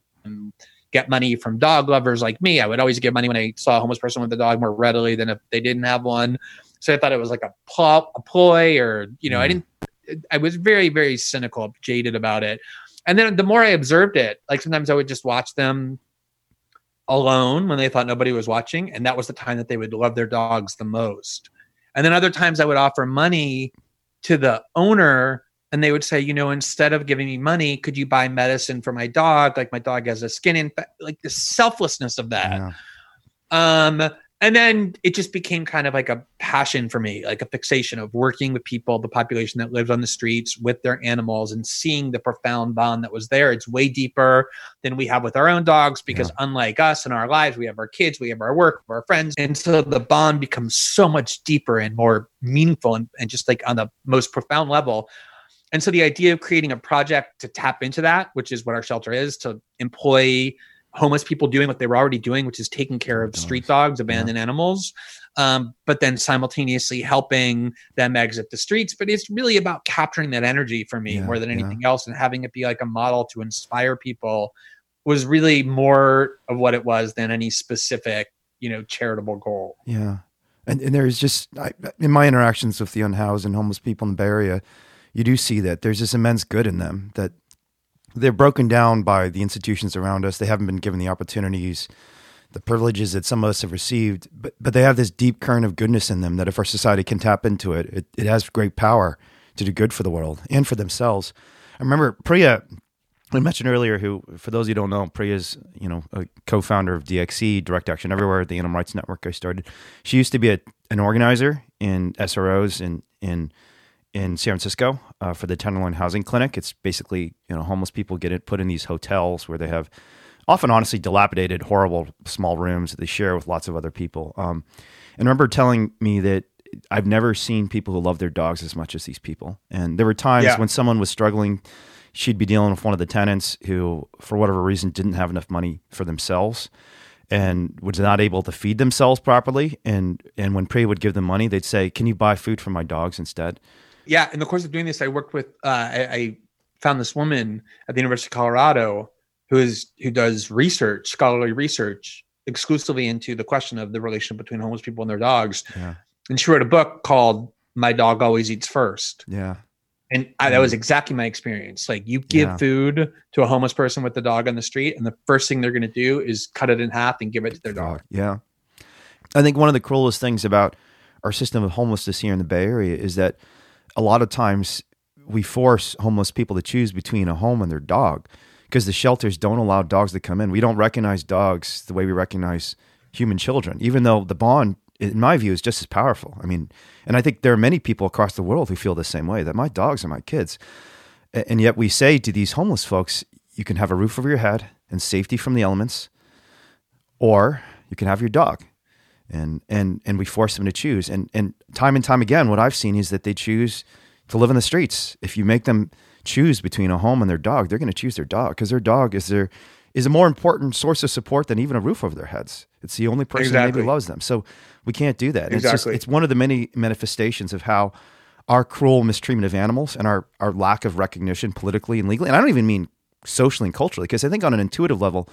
get money from dog lovers like me. I would always give money when i saw a homeless person with a dog more readily than if they didn't have one. So i thought it was like a, pl- a ploy or you know i Mm. didn't i was very very cynical jaded about it. And then the more i observed it like sometimes i would just watch them alone when they thought nobody was watching and that was the time that they would love their dogs the most. And then other times i would offer money to the owner and they would say you know instead of giving me money could you buy medicine for my dog like my dog has a skin infection like the selflessness of that Yeah. um and then it just became kind of like a passion for me like a fixation of working with people the population that lives on the streets with their animals and seeing the profound bond that was there it's way deeper than we have with our own dogs because yeah. unlike us in our lives we have our kids we have our work our friends and so the bond becomes so much deeper and more meaningful and, and just like on the most profound level and so the idea of creating a project to tap into that which is what our shelter is to employ homeless people doing what they were already doing, which is taking care of street dogs, abandoned yeah. animals, um, but then simultaneously helping them exit the streets. But it's really about capturing that energy for me yeah, more than anything yeah. else and having it be like a model to inspire people was really more of what it was than any specific, you know, charitable goal. Yeah. And, and there's just, I, in my interactions with the unhoused and homeless people in the Bay Area, you do see that there's this immense good in them that they're broken down by the institutions around us. They haven't been given the opportunities, the privileges that some of us have received, but but they have this deep current of goodness in them that if our society can tap into it, it, it has great power to do good for the world and for themselves. I remember Priya, I mentioned earlier, who, for those of you who don't know, Priya is, you know, a co-founder of DXE, Direct Action Everywhere, the Animal Rights Network I started. She used to be a, an organizer in SROs in, in in San Francisco uh, for the Tenderloin Housing Clinic. It's basically you know homeless people get it put in these hotels where they have often honestly dilapidated, horrible small rooms that they share with lots of other people. Um, and remember telling me that I've never seen people who love their dogs as much as these people. And there were times yeah. when someone was struggling, she'd be dealing with one of the tenants who, for whatever reason, didn't have enough money for themselves and was not able to feed themselves properly. And and when Priya would give them money, they'd say, "Can you buy food for my dogs instead?" Yeah, in the course of doing this, I worked with uh, I, I, found this woman at the University of Colorado who is who does research, scholarly research, exclusively into the question of the relationship between homeless people and their dogs. Yeah. And she wrote a book called "My Dog Always Eats First. Yeah. And I, that was mm. exactly my experience. Like you give yeah. food to a homeless person with the dog on the street, and the first thing they're going to do is cut it in half and give it to their dog. Yeah. I think one of the cruelest things about our system of homelessness here in the Bay Area is that a lot of times we force homeless people to choose between a home and their dog because the shelters don't allow dogs to come in. We don't recognize dogs the way we recognize human children, even though the bond, in my view, is just as powerful. I mean, and I think there are many people across the world who feel the same way that my dogs are my kids. And yet we say to these homeless folks, you can have a roof over your head and safety from the elements, or you can have your dog and and and we force them to choose. And and time and time again, what I've seen is that they choose to live in the streets. If you make them choose between a home and their dog, they're going to choose their dog because their dog is their is a more important source of support than even a roof over their heads. It's the only person exactly. that maybe loves them. So we can't do that. Exactly. It's, just, it's one of the many manifestations of how our cruel mistreatment of animals and our, our lack of recognition politically and legally, and I don't even mean socially and culturally, because I think on an intuitive level,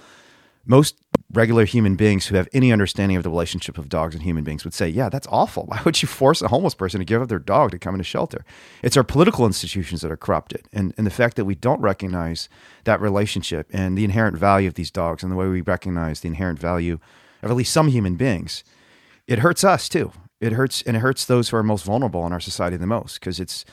most regular human beings who have any understanding of the relationship of dogs and human beings would say, yeah, that's awful. Why would you force a homeless person to give up their dog to come into shelter? It's our political institutions that are corrupted. And, and the fact that we don't recognize that relationship and the inherent value of these dogs and the way we recognize the inherent value of at least some human beings, it hurts us too. It hurts and it hurts those who are most vulnerable in our society the most because it's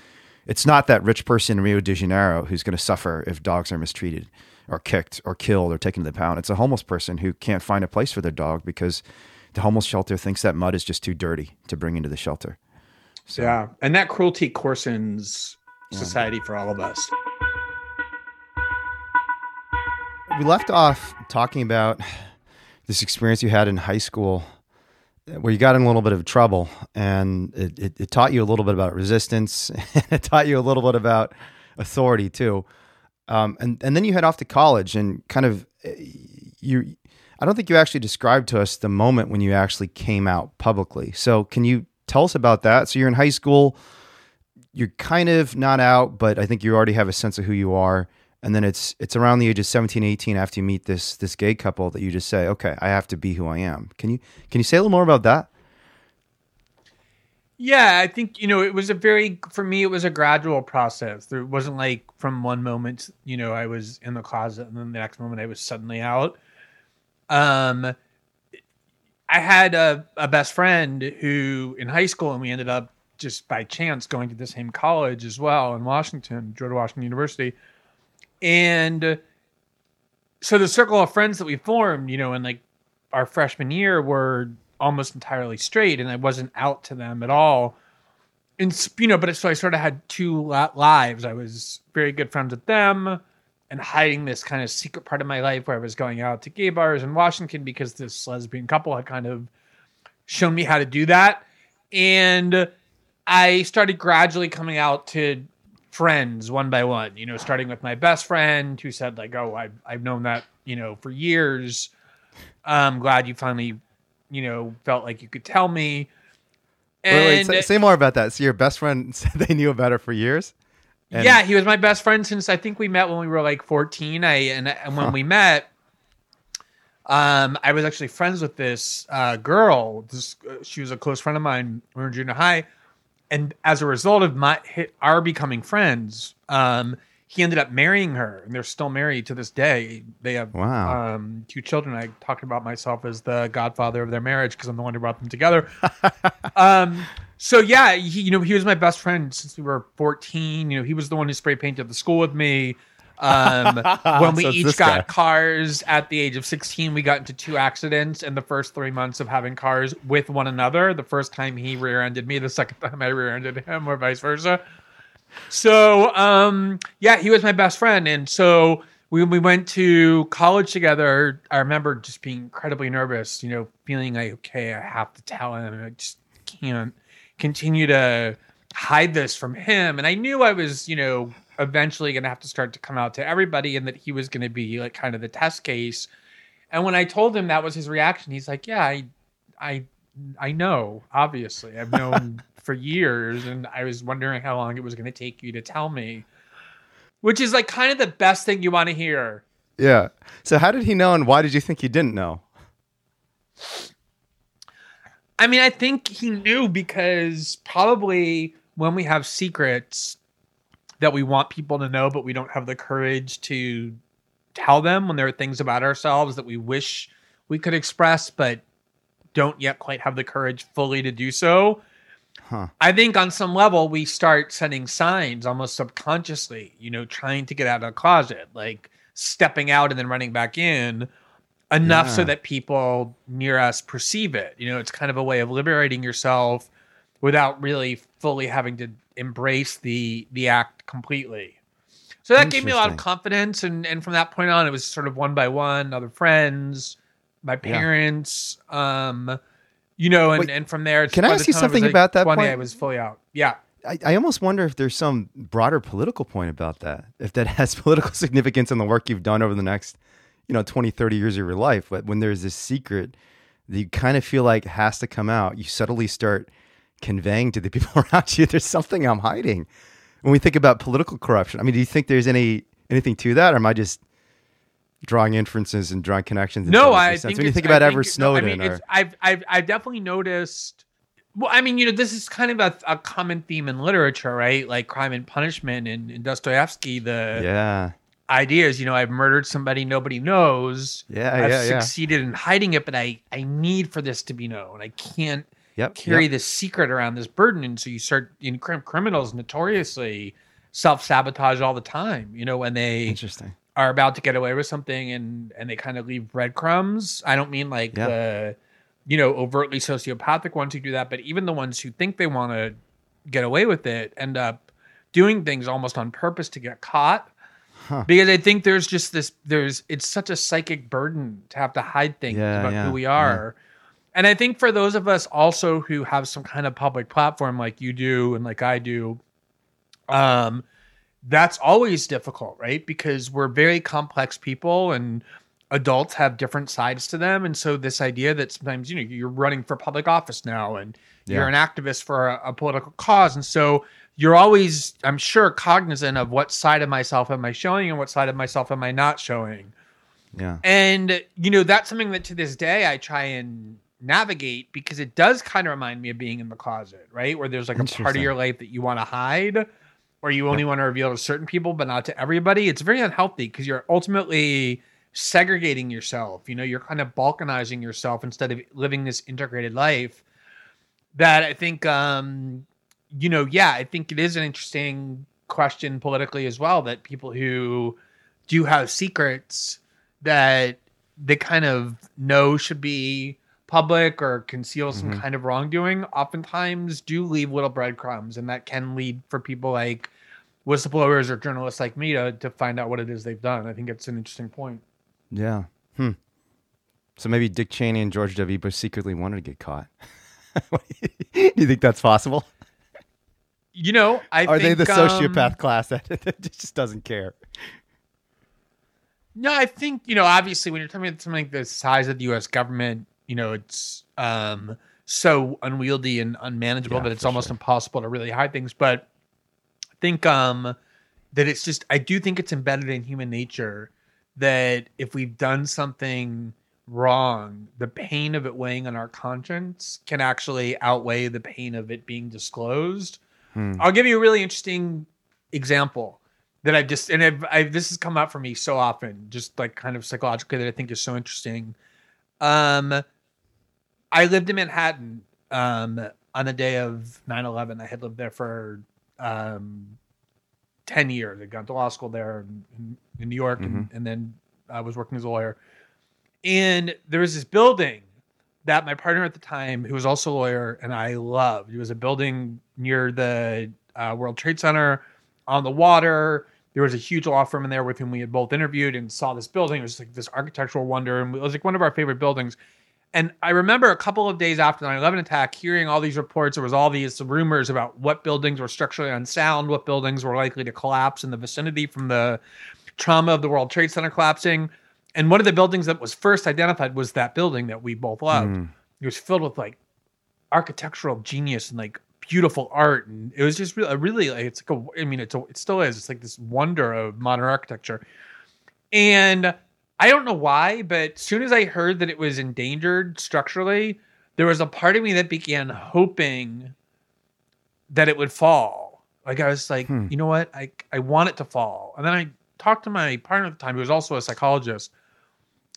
it's not that rich person in Rio de Janeiro who's going to suffer if dogs are mistreated or kicked or killed or taken to the pound. It's a homeless person who can't find a place for their dog because the homeless shelter thinks that mud is just too dirty to bring into the shelter. So, yeah, and that cruelty coarsens society yeah. for all of us. We left off talking about this experience you had in high school where you got in a little bit of trouble and it, it, it taught you a little bit about resistance it taught you a little bit about authority too. Um, and and then you head off to college and kind of eh, you. I don't think you actually described to us the moment when you actually came out publicly. So can you tell us about that? So you're in high school, you're kind of not out, but I think you already have a sense of who you are. And then it's it's around the age of 17, 18 after you meet this this gay couple that you just say, okay, I have to be who I am. Can you can you say a little more about that? Yeah, I think you know it was a very for me it was a gradual process. There wasn't like from one moment you know I was in the closet and then the next moment I was suddenly out. Um, I had a, a best friend who in high school and we ended up just by chance going to the same college as well in Washington, George Washington University, and so the circle of friends that we formed, you know, in like our freshman year were almost entirely straight, and I wasn't out to them at all. And you know, but so I sort of had two lives. I was very good friends with them, and hiding this kind of secret part of my life where I was going out to gay bars in Washington because this lesbian couple had kind of shown me how to do that. And I started gradually coming out to friends one by one, you know, starting with my best friend who said, like, oh, I've, I've known that, you know, for years. I'm glad you finally, you know, felt like you could tell me. Wait, wait, say, say more about that. So your best friend said they knew about her for years. And- yeah, he was my best friend since I think we met when we were like 14. I and, and when Huh. we met, um, I was actually friends with this uh, girl. This uh, she was a close friend of mine. We were in junior high, and as a result of my our becoming friends, um, he ended up marrying her, and they're still married to this day. They have Wow. um, two children. I talked about myself as the godfather of their marriage because I'm the one who brought them together. um, so yeah, he, you know, he was my best friend since we were 14. You know, he was the one who spray painted the school with me. Um, when we So each got guy. cars at the age of 16, we got into two accidents in the first three months of having cars with one another. The first time he rear-ended me, the second time I rear-ended him, or vice versa. So, um, yeah, he was my best friend, and so when we went to college together, I remember just being incredibly nervous. You know, feeling like, okay, I have to tell him. I just can't continue to hide this from him. And I knew I was, you know, eventually going to have to start to come out to everybody, and that he was going to be like kind of the test case. And when I told him that was his reaction, he's like, "Yeah, I, I, I know. Obviously, I've known for years, and I was wondering how long it was going to take you to tell me." Which is like kind of the best thing you want to hear. Yeah. So how did he know, and why did you think he didn't know? I mean, I think he knew because probably when we have secrets that we want people to know, but we don't have the courage to tell them when there are things about ourselves that we wish we could express, but don't yet quite have the courage fully to do so. Huh. I think on some level we start sending signs almost subconsciously, you know, trying to get out of the closet, like stepping out and then running back in enough so that people near us perceive it. You know, it's kind of a way of liberating yourself without really fully having to embrace the the act completely. So that gave me a lot of confidence and and from that point on it was sort of one by one, other friends, my parents, um you know, and, Wait, and from there, can I ask you time I was, something like, about that 20, point? I was fully out. Yeah. I, I almost wonder if there's some broader political point about that, if that has political significance in the work you've done over the next, you know, 20, 30 years of your life. But when there's this secret that you kind of feel like has to come out, you subtly start conveying to the people around you, there's something I'm hiding. When we think about political corruption, I mean, do you think there's any anything to that, or am I just drawing inferences and drawing connections? No, I think when you think I about no, Snowden, I mean, or I've, I've I've definitely noticed. Well, I mean, you know, this is kind of a, a common theme in literature, right? Like crime and punishment, and in Dostoevsky, the yeah, ideas. you know, I've murdered somebody nobody knows. yeah, I've yeah, yeah. succeeded in hiding it, but I I need for this to be known. I can't Yep, carry yep. this secret around this burden, and so you start. You know, criminals notoriously self sabotage all the time. You know, when they Interesting. Are about to get away with something and and they kind of leave breadcrumbs. I don't mean like Yeah. the you know overtly sociopathic ones who do that, but even the ones who think they want to get away with it end up doing things almost on purpose to get caught. Huh. Because I think there's just this there's it's such a psychic burden to have to hide things Yeah, about yeah, who we are. And I think for those of us also who have some kind of public platform like you do and like I do, um, that's always difficult, right? Because we're very complex people and adults have different sides to them. And so this idea that sometimes, you know, you're running for public office now and you're an activist for a, a political cause. And so you're always, I'm sure, cognizant of what side of myself am I showing and what side of myself am I not showing. Yeah. And you know, that's something that to this day I try and navigate because it does kind of remind me of being in the closet, right? Where there's like a part of your life that you want to hide or you only want to reveal to certain people but not to everybody. It's very unhealthy because you're ultimately segregating yourself. You know, you're kind of balkanizing yourself instead of living this integrated life. That I think um you know, yeah, I think it is an interesting question politically as well that people who do have secrets that they kind of know should be public or conceal some Mhm. kind of wrongdoing oftentimes do leave little breadcrumbs and that can lead for people like whistleblowers or journalists like me to, to find out what it is they've done i think it's an interesting point Yeah. Hmm. So maybe Dick Cheney and George W. Bush secretly wanted to get caught. Do you think that's possible? you know i Are they think, the um, sociopath class that, that just doesn't care? No, I think you know. Obviously, when you're talking about something like the size of the U.S. government, you know, it's um, so unwieldy and unmanageable Yeah, that it's almost sure. impossible to really hide things. But I think um, that it's just. I do think it's embedded in human nature that if we've done something wrong, the pain of it weighing on our conscience can actually outweigh the pain of it being disclosed. Hmm. I'll give you a really interesting example that I've just and I've, I've this has come up for me so often, just like kind of psychologically that I think is so interesting. Um, I lived in Manhattan um, on the day of 9-11. I had lived there for um, ten years. I'd gone to law school there in, in, New York, and, and then I was working as a lawyer. And there was this building that my partner at the time, who was also a lawyer, and I loved. It was a building near the uh, World Trade Center on the water. There was a huge law firm in there with whom we had both interviewed and saw this building. It was like this architectural wonder, and it was like one of our favorite buildings. And I remember a couple of days after the 9 11 attack hearing all these reports. There was all these rumors about what buildings were structurally unsound, what buildings were likely to collapse in the vicinity from the trauma of the World Trade Center collapsing. And one of the buildings that was first identified was that building that we both loved. Mm. It was filled with like architectural genius and like beautiful art, and it was just really, really like it's like a. I mean, it's a, it still is. It's like this wonder of modern architecture, and I don't know why, but as soon as I heard that it was endangered structurally, there was a part of me that began hoping that it would fall. Like I was like, Hmm. you know what, I I want it to fall, and then I talked to my partner at the time, who was also a psychologist.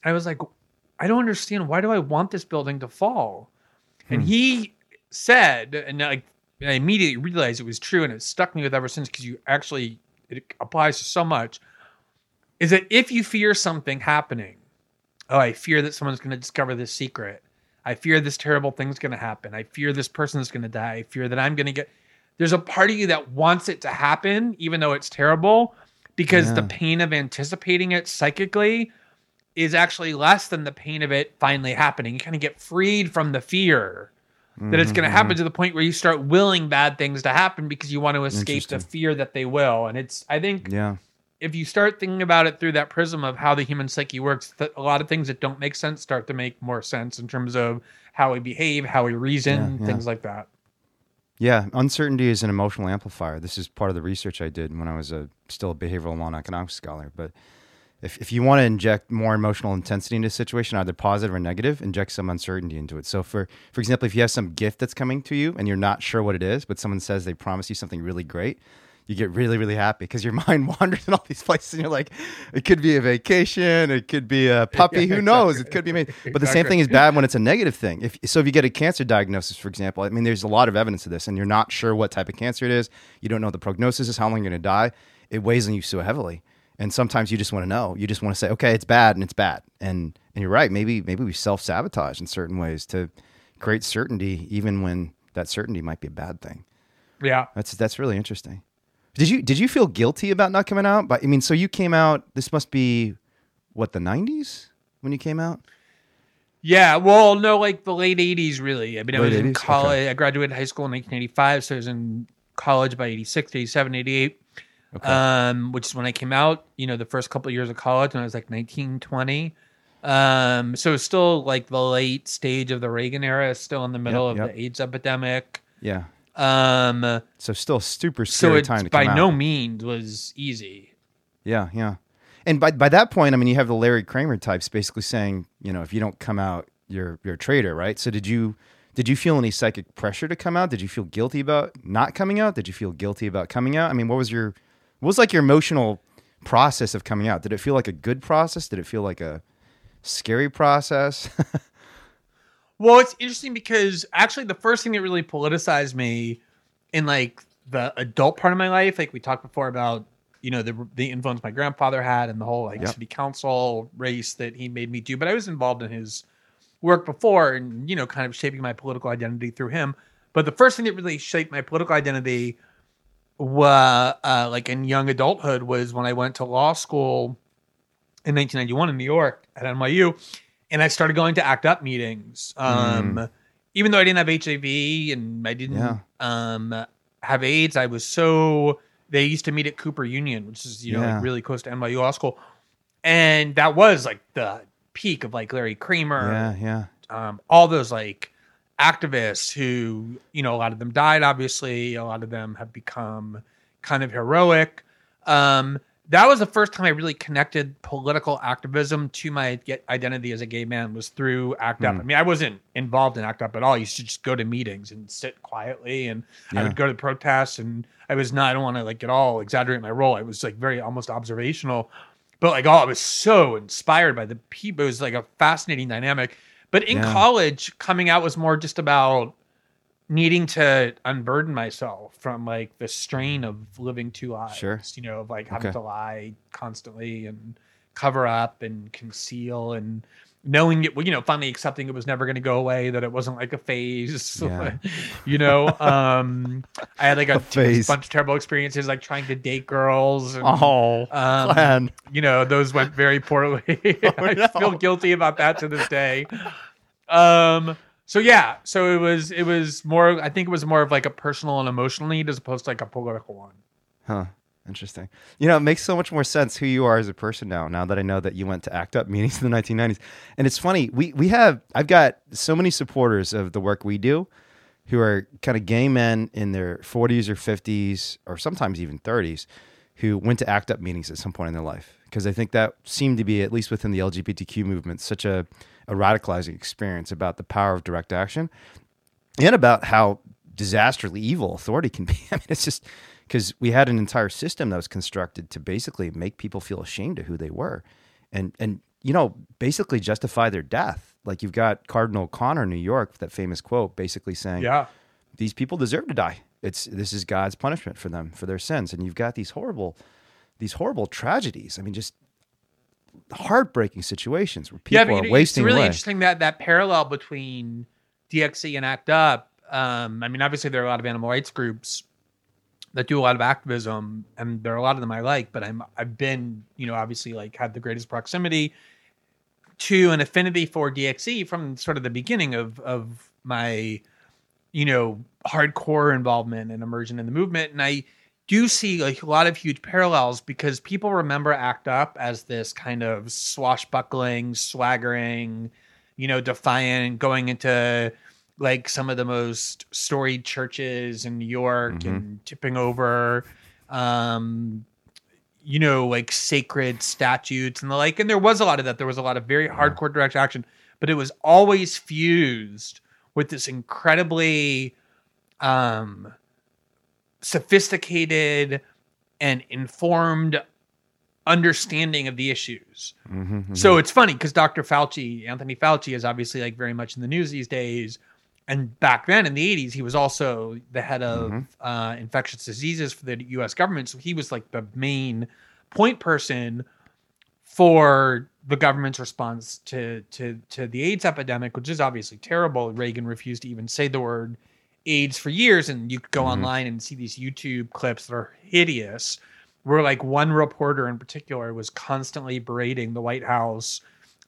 I was like, I don't understand. Why do I want this building to fall? And Hmm. he said, and I, I immediately realized it was true, and it stuck me with ever since because you actually it applies to so much. Is that if you fear something happening, oh, I fear that someone's going to discover this secret. I fear this terrible thing's going to happen. I fear this person's going to die. I fear that I'm going to get. There's a part of you that wants it to happen, even though it's terrible, because the pain of anticipating it psychically is actually less than the pain of it finally happening. You kind of get freed from the fear that it's going to mm-hmm, happen mm-hmm. to the point where you start willing bad things to happen because you want to escape the fear that they will. And it's, I think. Yeah. If you start thinking about it through that prism of how the human psyche works, that a lot of things that don't make sense start to make more sense in terms of how we behave, how we reason, Yeah, yeah. things like that. Yeah, uncertainty is an emotional amplifier. This is part of the research I did when I was a still a behavioral law and economics scholar. But if, if you want to inject more emotional intensity into a situation, either positive or negative, inject some uncertainty into it. So for for example, if you have some gift that's coming to you and you're not sure what it is, but someone says they promise you something really great, you get really, really happy because your mind wanders in all these places and you're like, it could be a vacation, it could be a puppy, Yeah, who knows? It could be amazing. But the same thing is bad when it's a negative thing. If so, if you get a cancer diagnosis, for example, I mean, there's a lot of evidence of this, and you're not sure what type of cancer it is. You don't know what the prognosis is, how long you're going to die. It weighs on you so heavily, and sometimes you just want to know. You just want to say, okay, it's bad, and it's bad. And and you're right. Maybe maybe we self sabotage in certain ways to create certainty, even when that certainty might be a bad thing. Yeah. That's that's really interesting. Did you did you feel guilty about not coming out? But I mean, so you came out. This must be what the '90s when you came out. Yeah. Well, no, like the late 80s, really. I mean, I Late was in 80s? college. I graduated high school in 1985. So I was in college by 86, 87, 88. Okay. um, which is when I came out, you know, the first couple of years of college when I was like 19, 20. Um, so it's still like the late stage of the Reagan era, still in the middle Yep, of yep. the AIDS epidemic. yeah. Um, So still super so scary time to by come no out. means was easy. Yeah, yeah. And by by that point, I mean, you have the Larry Kramer types basically saying, you know, if you don't come out, you're you're a traitor, right? So did you did you feel any psychic pressure to come out? Did you feel guilty about not coming out? Did you feel guilty about coming out? I mean, what was your what was like your emotional process of coming out? Did it feel like a good process? Did it feel like a scary process? Well, it's interesting because actually the first thing that really politicized me in like the adult part of my life, like we talked before about, you know, the the influence my grandfather had and the whole like Yep. city council race that he made me do, but I was involved in his work before and, you know, kind of shaping my political identity through him. But the first thing that really shaped my political identity was uh, like in young adulthood was when I went to law school in 1991 in New York at NYU, and I started going to ACT UP meetings. Um, Mm. Even though I didn't have HIV and I didn't Yeah. um, have AIDS, I was so. They used to meet at Cooper Union, which is you know Yeah. like really close to NYU Law School, and that was like the peak of like Larry Kramer, Yeah, yeah. um, all those like activists who you know a lot of them died obviously a lot of them have become kind of heroic um, that was the first time i really connected political activism to my identity as a gay man was through act up. Hmm. i mean i wasn't involved in act up at all. I used to just go to meetings and sit quietly and i would go to protests and i was not i don't want to like at all exaggerate my role. I was like very almost observational but like oh i was so inspired by the people. It was like a fascinating dynamic. But in Yeah. college coming out was more just about needing to unburden myself from like the strain of living two lives Sure. you know of like having Okay. to lie constantly and cover up and conceal and knowing it well, you know finally accepting it was never going to go away that it wasn't like a phase Yeah. you know um i had like a, A bunch of terrible experiences like trying to date girls and, Oh, um, you know those went very poorly i no. feel guilty about that to this day um so yeah so it was it was more i think it was more of like a personal and emotional need as opposed to like a political one Huh. Interesting. You know, it makes so much more sense who you are as a person now. Now that I know that you went to ACT UP meetings in the 1990s, and it's funny. We we have I've got so many supporters of the work we do, who are kind of gay men in their 40s or 50s or sometimes even 30s, who went to ACT UP meetings at some point in their life because I think that seemed to be at least within the LGBTQ movement such a a radicalizing experience about the power of direct action and about how disastrously evil authority can be. I mean, it's just because we had an entire system that was constructed to basically make people feel ashamed of who they were, and and you know basically justify their death. Like you've got Cardinal O'Connor in New York, that famous quote, basically saying, yeah "These people deserve to die. It's this is God's punishment for them for their sins." And you've got these horrible, these horrible tragedies. I mean, just heartbreaking situations where people yeah, but are know, wasting it's really away. interesting that that parallel between DXE and ACT UP. Um, I mean, obviously there are a lot of animal rights groups that do a lot of activism, and there are a lot of them I like. But I'm I've been you know obviously like had the greatest proximity to an affinity for DXE from sort of the beginning of of my you know hardcore involvement and immersion in the movement, and I do see like a lot of huge parallels because people remember ACT UP as this kind of swashbuckling, swaggering, you know, defiant, going into like some of the most storied churches in New York Mhm. and tipping over um you know like sacred statutes and the like. And there was a lot of that. There was a lot of very hardcore direct action. But it was always fused with this incredibly um sophisticated and informed understanding of the issues. Mhm, mhm. So it's funny because Dr. Fauci, Anthony Fauci, is obviously like very much in the news these days. And back then in the 80s, he was also the head of Mhm. uh, infectious diseases for the US government. So he was like the main point person for the government's response to, to, to the AIDS epidemic, which is obviously terrible. Reagan refused to even say the word AIDS for years. And you could go Mhm. online and see these YouTube clips that are hideous where like one reporter in particular was constantly berating the White House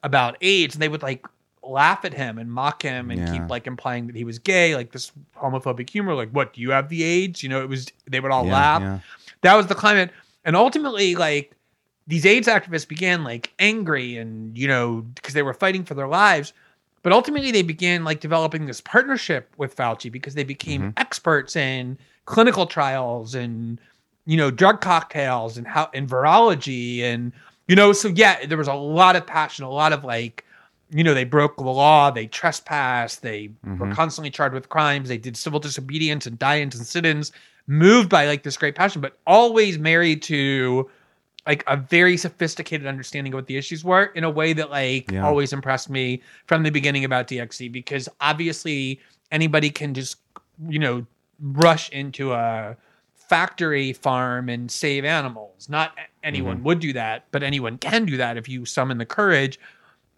about AIDS, and they would like laugh at him and mock him and Yeah. keep like implying that he was gay, like this homophobic humor, like "What do you have the AIDS?" You know, it was they would all Yeah, laugh. yeah. That was the climate, and ultimately, like these AIDS activists began like angry and you know because they were fighting for their lives. But ultimately, they began like developing this partnership with Fauci because they became Mm-hmm. experts in clinical trials and you know drug cocktails and how and virology and you know so yeah there was a lot of passion a lot of like you know they broke the law they trespassed they were Mhm. constantly charged with crimes they did civil disobedience and die-ins and sit-ins moved by like this great passion but always married to like a very sophisticated understanding of what the issues were in a way that like Yeah. always impressed me from the beginning about DXE because obviously anybody can just you know rush into a factory farm and save animals. Not anyone mm-hmm. would do that, but anyone can do that if you summon the courage.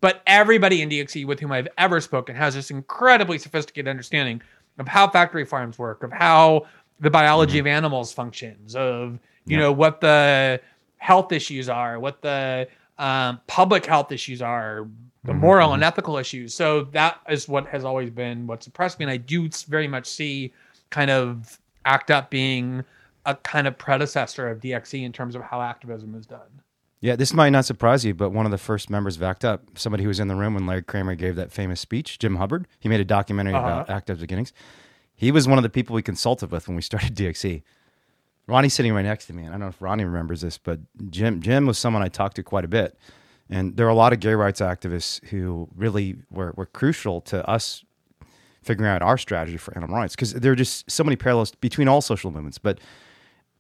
But everybody in DXE with whom I've ever spoken has this incredibly sophisticated understanding of how factory farms work, of how the biology mm-hmm. of animals functions, of you Yeah. know what the health issues are, what the um, public health issues are, the moral and ethical issues. So that is what has always been what's impressed me, and I do very much see kind of ACT UP being a kind of predecessor of DXE in terms of how activism is done. Yeah, this might not surprise you, but one of the first members of ACT UP, somebody who was in the room when Larry Kramer gave that famous speech, Jim Hubbard, he made a documentary Uh-huh. about ACT UP's beginnings. He was one of the people we consulted with when we started DXE. Ronnie's sitting right next to me, and I don't know if Ronnie remembers this, but Jim Jim was someone I talked to quite a bit. And there are a lot of gay rights activists who really were, were crucial to us figuring out our strategy for animal rights because there are just so many parallels between all social movements. But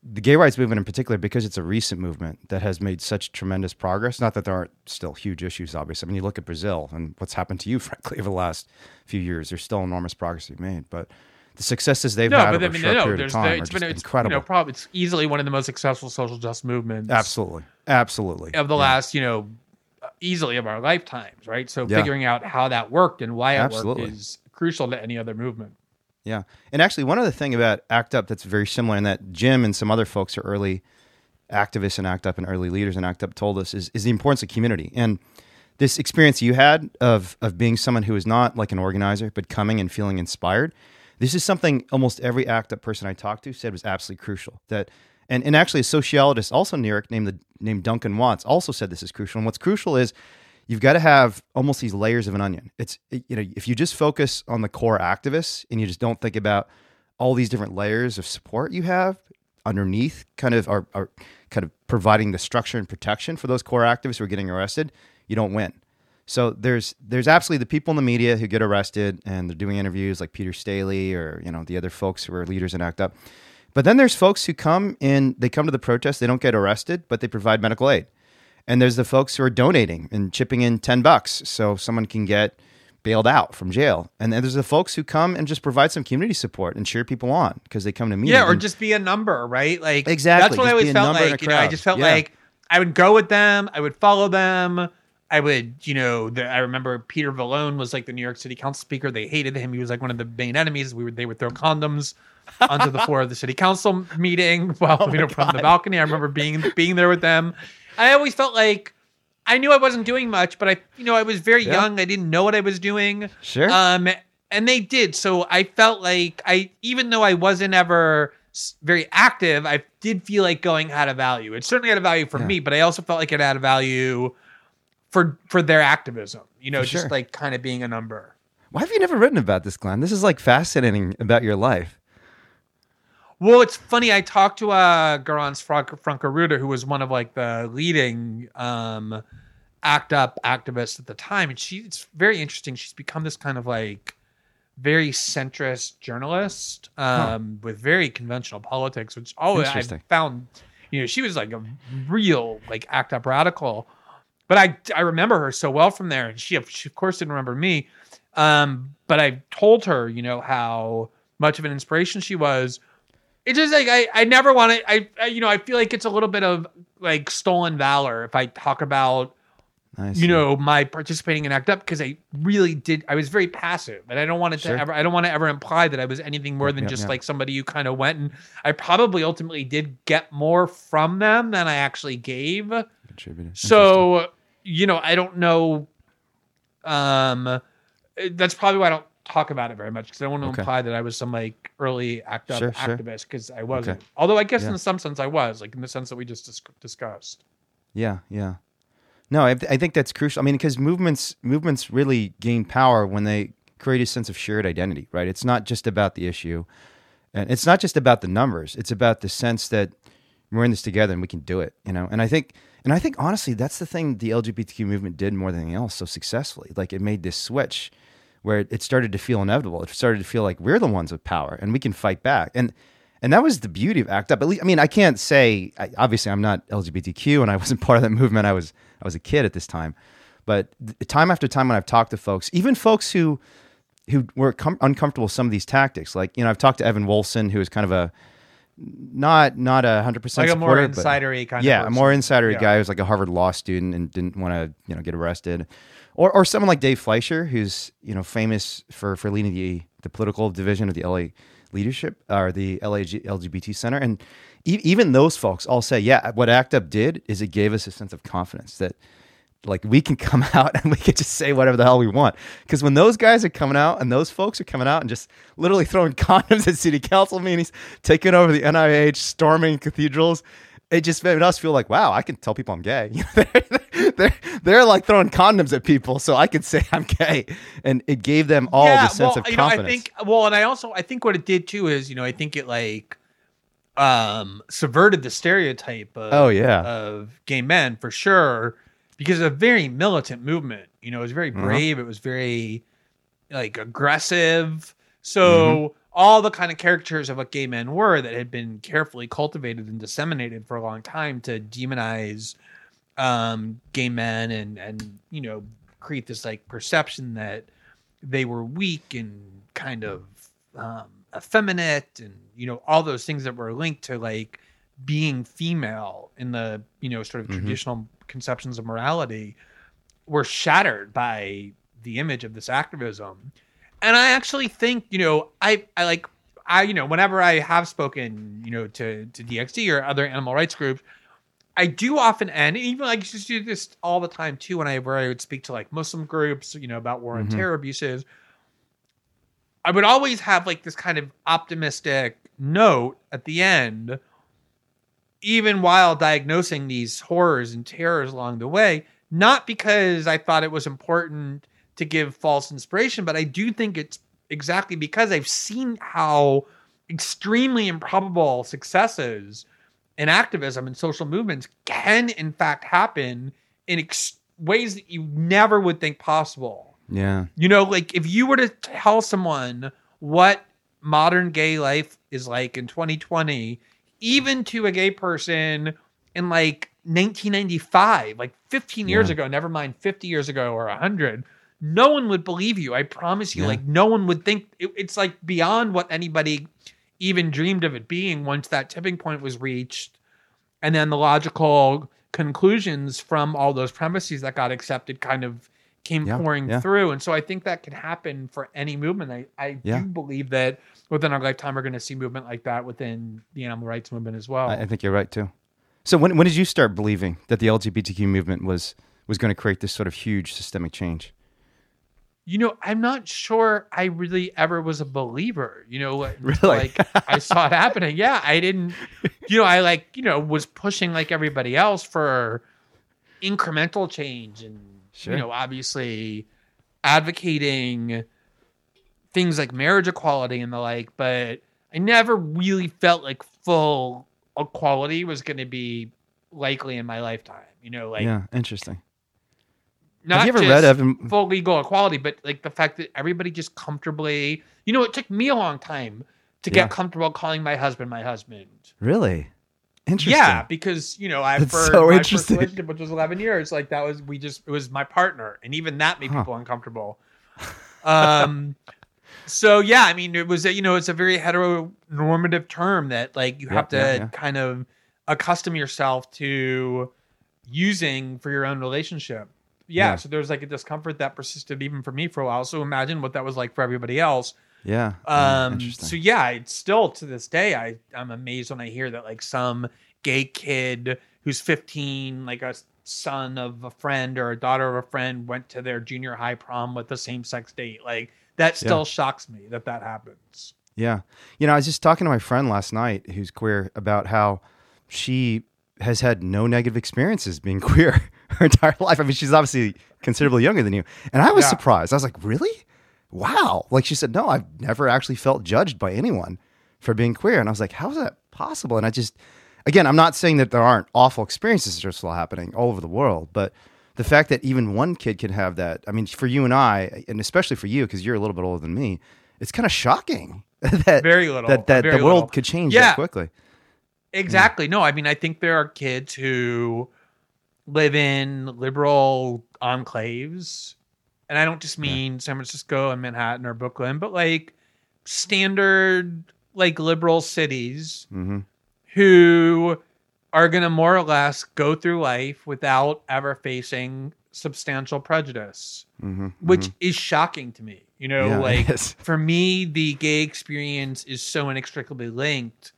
the gay rights movement in particular, because it's a recent movement that has made such tremendous progress. Not that there aren't still huge issues, obviously. I mean, you look at Brazil and what's happened to you, frankly, over the last few years. There's still enormous progress be made, but the successes they've No, had but over I mean, a short no, period there's of time the, are it's just been it's incredible. you know probably it's easily one of the most successful social justice movements absolutely, absolutely. of the last you know easily of our lifetimes, right? So Yeah. figuring out how that worked and why it Absolutely. worked is crucial to any other movement. Yeah. And actually, one other thing about ACT UP that's very similar, and that Jim and some other folks are early activists in ACT UP and early leaders in ACT UP told us is, is the importance of community. And this experience you had of, of being someone who is not like an organizer, but coming and feeling inspired, this is something almost every ACT UP person I talked to said was absolutely crucial. That and, and actually a sociologist also York named the named Duncan Watts also said this is crucial. And what's crucial is you've got to have almost these layers of an onion. It's you know if you just focus on the core activists and you just don't think about all these different layers of support you have underneath, kind of are, are kind of providing the structure and protection for those core activists who are getting arrested, you don't win. So there's there's absolutely the people in the media who get arrested and they're doing interviews like Peter Staley or you know the other folks who are leaders in ACT UP. But then there's folks who come in, they come to the protest, they don't get arrested, but they provide medical aid. And there's the folks who are donating and chipping in 10 bucks so someone can get bailed out from jail. And then there's the folks who come and just provide some community support and cheer people on because they come to meetings. Yeah, or just be a number, right? Like Exactly, That's what just I always felt number in a like. You know, I just felt Yeah. like I would go with them. I would follow them. I would, you know, the, I remember Peter Vallone was like the New York City Council speaker. They hated him. He was like one of the main enemies. We would they would throw condoms onto the floor of the city council meeting while Oh you know from the balcony. I remember being being there with them. I always felt like I knew I wasn't doing much, but I, you know, I was very Yeah. young. I didn't know what I was doing. Sure. Um, and they did. So I felt like I, even though I wasn't ever very active, I did feel like going had a value. It certainly had a value for Yeah. me, but I also felt like it had a value for for their activism. You know, For just sure. like kind of being a number. Why have you never written about this, Glenn? This is like fascinating about your life. Well, it's funny. I talked to uh, Garance Frank- Franke-Ruta, who was one of like the leading um, ACT UP activists at the time, and she it's very interesting. She's become this kind of like very centrist journalist um, with very conventional politics, which always I found. You know, she was like a real like ACT UP radical, but I I remember her so well from there, and she she of course didn't remember me. Um, but I told her, you know, how much of an inspiration she was. It's just like I, I never want to. I, I, you know, I feel like it's a little bit of like stolen valor if I talk about, you know, my participating in ACT UP because I really did. I was very passive, and I don't want it Sure. to ever. I don't want to ever imply that I was anything more than yeah, just yeah. like somebody who kind of went and. I probably ultimately did get more from them than I actually gave. So, you know, I don't know. Um, that's probably why I don't talk about it very much because I don't want to Okay. imply that I was some like early act up Sure, sure. activist because I wasn't. Okay. Although I guess Yeah. in some sense I was, like in the sense that we just dis- discussed. Yeah, yeah. No, I, I think that's crucial. I mean, because movements movements really gain power when they create a sense of shared identity, right? It's not just about the issue, and it's not just about the numbers. It's about the sense that we're in this together and we can do it, you know. And I think, and I think honestly, that's the thing the LGBTQ movement did more than anything else so successfully. Like it made this switch where it, started to feel inevitable. It started to feel like we're the ones with power and we can fight back. And and that was the beauty of ACT UP. At least, I mean, I can't say I, obviously I'm not LGBTQ and I wasn't part of that movement. I was I was a kid at this time, but time after time when I've talked to folks, even folks who who were com- uncomfortable with some of these tactics, like you know, I've talked to Evan Wolfson, who is kind of a not not a hundred percent Like a more insidery kind of yeah, a more insider Yeah. guy who's like a Harvard law student and didn't want to you know get arrested, or or someone like Dave Fleischer who's you know famous for for leading the the political division of the LA leadership or the LA G- LGBT Center, and e- even those folks all say, yeah, what ACT UP did is it gave us a sense of confidence that like we can come out and we can just say whatever the hell we want. Because when those guys are coming out and those folks are coming out and just literally throwing condoms at city council meetings, taking over the NIH, storming cathedrals, it just made us feel like, wow, I can tell people I'm gay. they're, they're, they're like throwing condoms at people, so I can say I'm gay. And it gave them all the sense well, of you know, confidence. I think well, and I also I think what it did too is you know I think it like um subverted the stereotype of Oh, yeah. of gay men for sure because a very militant movement. You know, it was very Uh-huh. brave. It was very like aggressive. So Mm-hmm. all the kind of caricatures of what gay men were that had been carefully cultivated and disseminated for a long time to demonize um, gay men and and you know create this like perception that they were weak and kind of um, effeminate and you know all those things that were linked to like being female in the you know sort of Mhm. traditional conceptions of morality were shattered by the image of this activism and i actually think you know i i like i you know whenever i have spoken you know to to DXE or other animal rights groups I do often end, even like just do this all the time too. When I where I would speak to like Muslim groups, you know, about war and Mhm. terror abuses, I would always have like this kind of optimistic note at the end, even while diagnosing these horrors and terrors along the way. Not because I thought it was important to give false inspiration, but I do think it's exactly because I've seen how extremely improbable successes in activism and social movements can in fact happen in ex- ways that you never would think possible. yeah. You know, like if you were to tell someone what modern gay life is like in 2020, even to a gay person in like 1995, like 15 years Yeah. ago, never mind 50 years ago or 100, no one would believe you. I promise you. Yeah. Like no one would think it- it's like beyond what anybody even dreamed of it being once that tipping point was reached. And then the logical conclusions from all those premises that got accepted kind of came Yeah, pouring yeah. through. And so I think that could happen for any movement. I, I Yeah. do believe that within our lifetime, we're going to see movement like that within the animal rights movement as well. I, I think you're right too. So when when did you start believing that the LGBTQ movement was was going to create this sort of huge systemic change? you know, I'm not sure I really ever was a believer, you know, Really? like I saw it happening. Yeah. I didn't, you know, I like, you know, was pushing like everybody else for incremental change and, Sure. you know, obviously advocating things like marriage equality and the like, but I never really felt like full equality was going to be likely in my lifetime, you know, like yeah, interesting. not Have you ever just read Evan? full legal equality, but like the fact that everybody just comfortably, you know, it took me a long time to Yeah. get comfortable calling my husband my husband. Really interesting. Yeah, because you know, I That's for so my first relationship, which was eleven years, like that was we just it was my partner, and even that made Huh. people uncomfortable. Um, so yeah, I mean, it was a, you know it's a very heteronormative term that like you Yeah, have to yeah, yeah. kind of accustom yourself to using for your own relationship. Yeah, Yeah. so there's like a discomfort that persisted even for me for a while. So imagine what that was like for everybody else. Yeah. yeah, Um, so yeah, it's still to this day, I I'm amazed when I hear that like some gay kid who's 15, like a son of a friend or a daughter of a friend, went to their junior high prom with the same sex date. Like that still shocks me that that happens. Yeah. You know, I was just talking to my friend last night who's queer about how she has had no negative experiences being queer her entire life. I mean, she's obviously considerably younger than you. And I was Yeah. surprised. I was like, really? Wow. Like she said, no, I've never actually felt judged by anyone for being queer. And I was like, how is that possible? And I just, again, I'm not saying that there aren't awful experiences that are still happening all over the world, but the fact that even one kid can have that, I mean, for you and I, and especially for you, because you're a little bit older than me, it's kind of shocking that Very little. that, that very the world little. could change Yeah. that quickly. Exactly. No, I mean, I think there are kids who live in liberal enclaves. And I don't just mean San Francisco and Manhattan or Brooklyn, but like standard, like liberal cities hmm who are going to more or less go through life without ever facing substantial prejudice, Mhm, which mhm. is shocking to me. You know, Yeah, like for me, the gay experience is so inextricably linked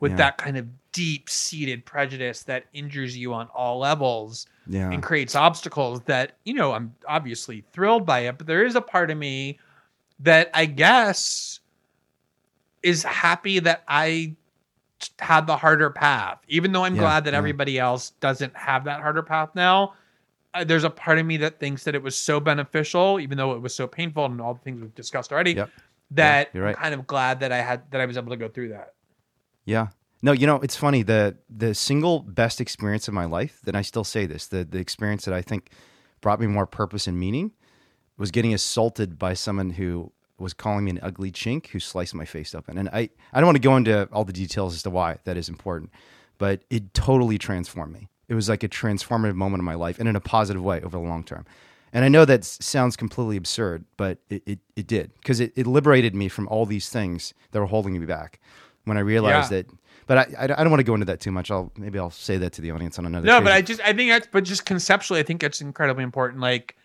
with Yeah. that kind of deep seated prejudice that injures you on all levels yeah, and creates obstacles that, you know, I'm obviously thrilled by it, but there is a part of me that I guess is happy that I had the harder path, even though I'm Yeah, glad that yeah. everybody else doesn't have that harder path now. Uh, there's a part of me that thinks that it was so beneficial, even though it was so painful and all the things we've discussed already. Yep. That you're right. I'm kind of glad that I had that I was able to go through that. Yeah. No, you know, it's funny. The the single best experience of my life, then I still say this, the the experience that I think brought me more purpose and meaning was getting assaulted by someone who was calling me an ugly chink who sliced my face open. And I, I don't want to go into all the details as to why that is important, but it totally transformed me. It was like a transformative moment in my life and in a positive way over the long term. And I know that sounds completely absurd, but it, it, it did because it, it liberated me from all these things that were holding me back when I realized Yeah. that. But I, I, I don't want to go into that too much. I'll maybe I'll say that to the audience on another. No, but I just I think that's but just conceptually I think it's incredibly important. Like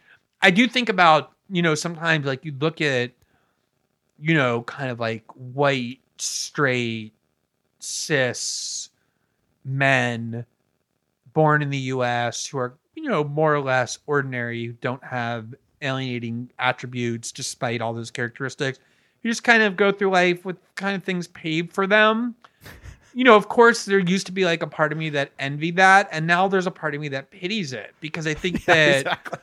I do think about, you know, sometimes like you look at you know, kind of like white, straight, cis men born in the US who are, you know, more or less ordinary, who don't have alienating attributes despite all those characteristics. You just kind of go through life with kind of things paved for them you know, of course, there used to be like a part of me that envied that, and now there's a part of me that pities it because I think that exactly.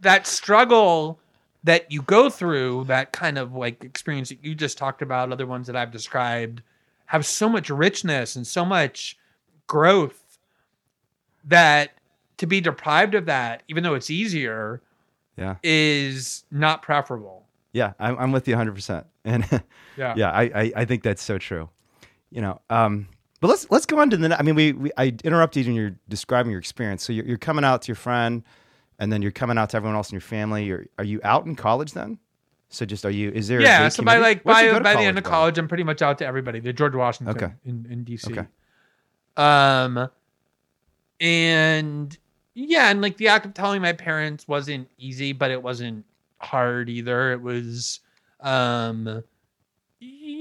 that struggle that you go through, that kind of like experience that you just talked about, other ones that I've described, have so much richness and so much growth that to be deprived of that, even though it's easier, Yeah. is not preferable. Yeah, I'm, I'm with you 100. percent And Yeah. yeah, I, I I think that's so true. You know, um, but let's let's go on to the. I mean, we, we I interrupted you when you're describing your experience. So you're, you're coming out to your friend, and then you're coming out to everyone else in your family. You're, are you out in college then? So just are you? Is there? a yeah so by like by, by the end of college i'm pretty much out to everybody the george washington Okay. in, in dc Okay. um and yeah and like the act of telling my parents wasn't easy but it wasn't hard either it was um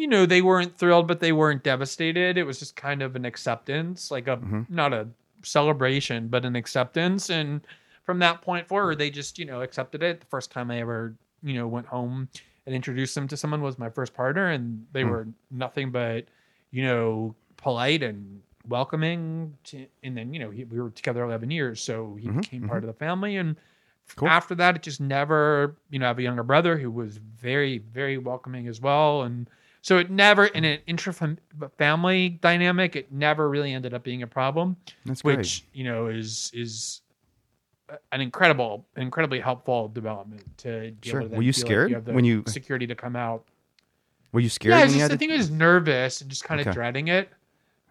you know they weren't thrilled but they weren't devastated. It was just kind of an acceptance like a Mhm. not a celebration but an acceptance. And from that point forward they just you know accepted it. The first time i ever you know went home and introduced them to someone was my first partner and they Hmm. were nothing but you know polite and welcoming to, and then you know he, we were together 11 years so he Mhm, became part of the family. And Cool. after that it just never you know i have a younger brother who was very very welcoming as well. And so it never in an intra family dynamic it never really ended up being a problem That's great. which you know is is an incredible incredibly helpful development to be Sure. Were you feel like scared you when you- security to come out Were you scared? yeah I, just, I think I was nervous and just kind of dreading it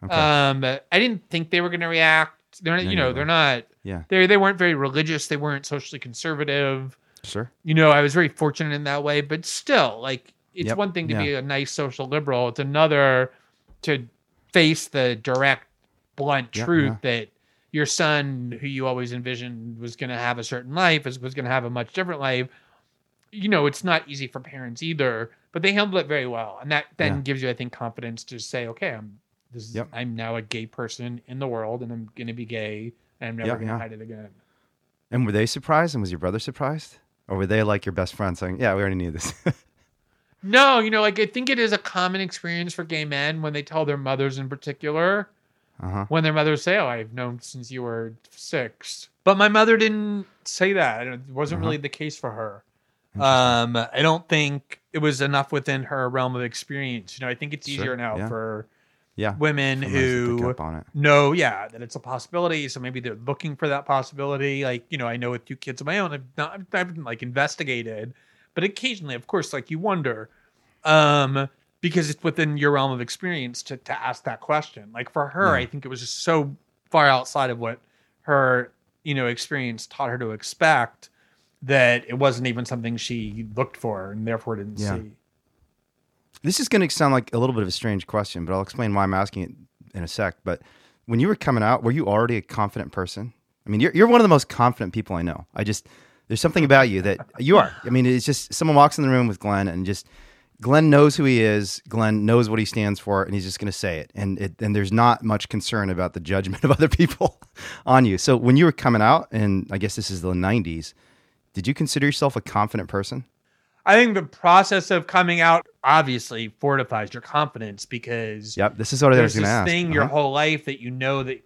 Okay. um I didn't think they were going to react they're not, No, you know they're not yeah. they they weren't very religious they weren't socially conservative Sure. you know, I was very fortunate in that way, but still, like, it's Yep, one thing to yeah. be a nice social liberal. It's another to face the direct, blunt truth that your son, who you always envisioned was going to have a certain life, is was going to have a much different life. You know, it's not easy for parents either, but they handled it very well, and that then Yeah. gives you, I think, confidence to say, okay, I'm this is Yep. I'm now a gay person in the world, and I'm going to be gay, and I'm never going to hide it again. And were they surprised? And was your brother surprised? Or were they like your best friend saying, "Yeah, we already knew this"? No, you know, like I think it is a common experience for gay men when they tell their mothers in particular, uh huh. when their mothers say, "Oh, I've known since you were six. But my mother didn't say that. It wasn't Uh-huh. really the case for her. Um, I don't think it was enough within her realm of experience. You know, I think it's Sure, easier now yeah. for Yeah. women Someone has pick who up on it. know, yeah, that it's a possibility. So maybe they're looking for that possibility. Like, you know, I know with two kids of my own, I've not, I've, I've like investigated, but occasionally, of course, like you wonder, um, because it's within your realm of experience to, to ask that question. Like for her, Yeah. I think it was just so far outside of what her, you know, experience taught her to expect that it wasn't even something she looked for and therefore didn't Yeah. see. This is going to sound like a little bit of a strange question, but I'll explain why I'm asking it in a sec. But when you were coming out, were you already a confident person? I mean, you're you're one of the most confident people I know. I just there's something about you that you are. I mean, it's just someone walks in the room with Glenn and just Glenn knows who he is. Glenn knows what he stands for, and he's just going to say it. And it, and there's not much concern about the judgment of other people on you. So when you were coming out, and I guess this is the '90s, did you consider yourself a confident person? I think the process of coming out obviously fortifies your confidence because yep, this is what I was going to ask. Thing uh-huh. your whole life that you know that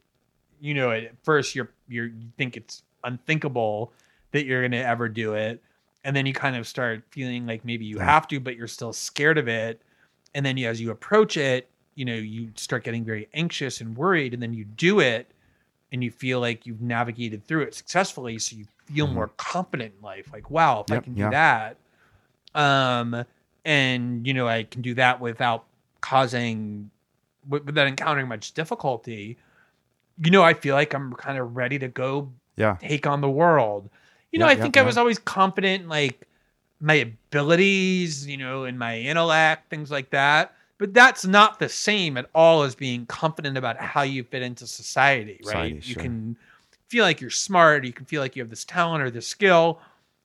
you know at first you're you're you think it's unthinkable that you're going to ever do it. And then you kind of start feeling like maybe you have to but you're still scared of it. And then as you approach it you know you start getting very anxious and worried and then you do it and you feel like you've navigated through it successfully so you feel mm-hmm. more confident in life like wow if yep, i can do yep. that. Um and you know i can do that without causing without encountering much difficulty. You know i feel like i'm kind of ready to go yeah. take on the world you know, I think I was always confident in like my abilities, you know, in my intellect, things like that. But that's not the same at all as being confident about how you fit into society, right? Society, you sure. can feel like you're smart, you can feel like you have this talent or this skill,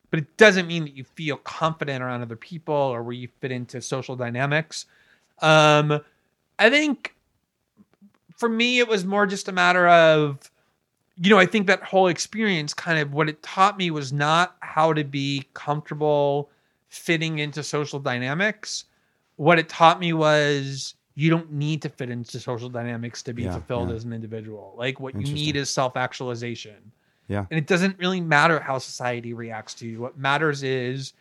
but it doesn't mean that you feel confident around other people or where you fit into social dynamics. Um, I think for me, it was more just a matter of you know, I think that whole experience kind of what it taught me was not how to be comfortable fitting into social dynamics. What it taught me was you don't need to fit into social dynamics to be yeah, fulfilled yeah. as an individual. Like what you need is self actualization. Yeah. And it doesn't really matter how society reacts to you. What matters is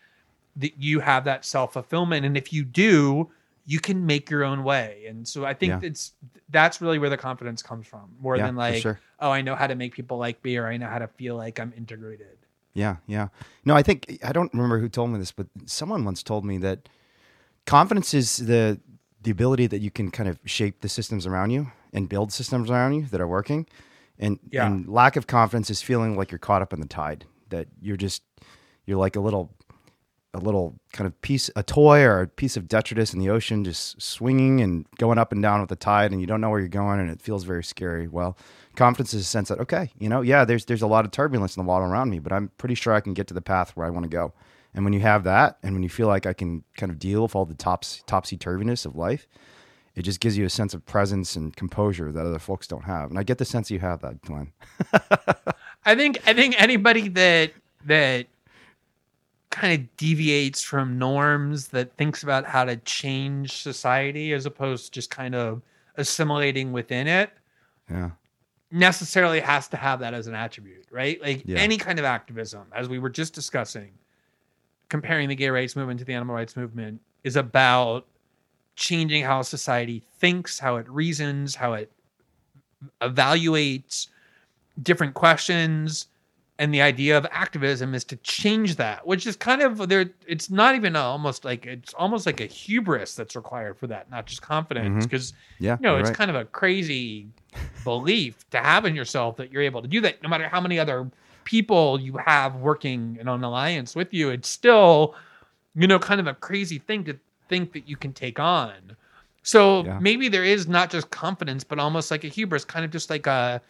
that you have that self fulfillment. And if you do, you can make your own way. And so I think yeah. it's that's really where the confidence comes from, more yeah, than like, sure. oh, I know how to make people like me, or I know how to feel like I'm integrated. Yeah, yeah. No, I think I don't remember who told me this, but someone once told me that confidence is the the ability that you can kind of shape the systems around you and build systems around you that are working. And, yeah. and lack of confidence is feeling like you're caught up in the tide, that you're just you're like a little a little kind of piece, a toy or a piece of detritus in the ocean, just swinging and going up and down with the tide, and you don't know where you're going, and it feels very scary. Well, confidence is a sense that okay, you know, yeah, there's there's a lot of turbulence in the water around me, but I'm pretty sure I can get to the path where I want to go. And when you have that, and when you feel like I can kind of deal with all the tops topsy turviness of life, it just gives you a sense of presence and composure that other folks don't have. And I get the sense you have that, Glenn. I think I think anybody that that kind of deviates from norms that thinks about how to change society as opposed to just kind of assimilating within it. Yeah. Necessarily has to have that as an attribute right? Like yeah. any kind of activism as we were just discussing comparing the gay rights movement to the animal rights movement is about changing how society thinks how it reasons how it evaluates different questions and the idea of activism is to change that which is kind of there it's not even almost like it's almost like a hubris that's required for that not just confidence because mm-hmm. yeah you know it's right. kind of a crazy belief to have in yourself that you're able to do that no matter how many other people you have working in an alliance with you it's still you know kind of a crazy thing to think that you can take on so yeah. maybe there is not just confidence but almost like a hubris kind of just like a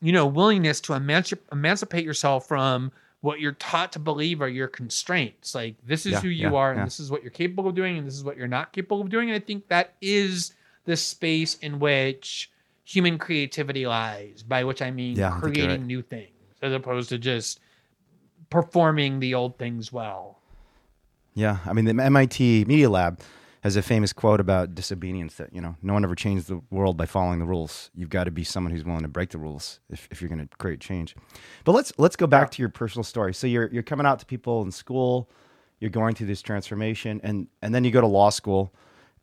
you know, willingness to emancip- emancipate yourself from what you're taught to believe are your constraints. Like this is yeah, who you yeah, are, and yeah. this is what you're capable of doing, and this is what you're not capable of doing. And I think that is the space in which human creativity lies. By which I mean creating I right. new things, as opposed to just performing the old things well. Yeah, I mean the MIT Media Lab has a famous quote about disobedience that you know no one ever changed the world by following the rules. You've got to be someone who's willing to break the rules if, if you're going to create change. But let's let's go back to your personal story. So you're you're coming out to people in school, you're going through this transformation, and and then you go to law school,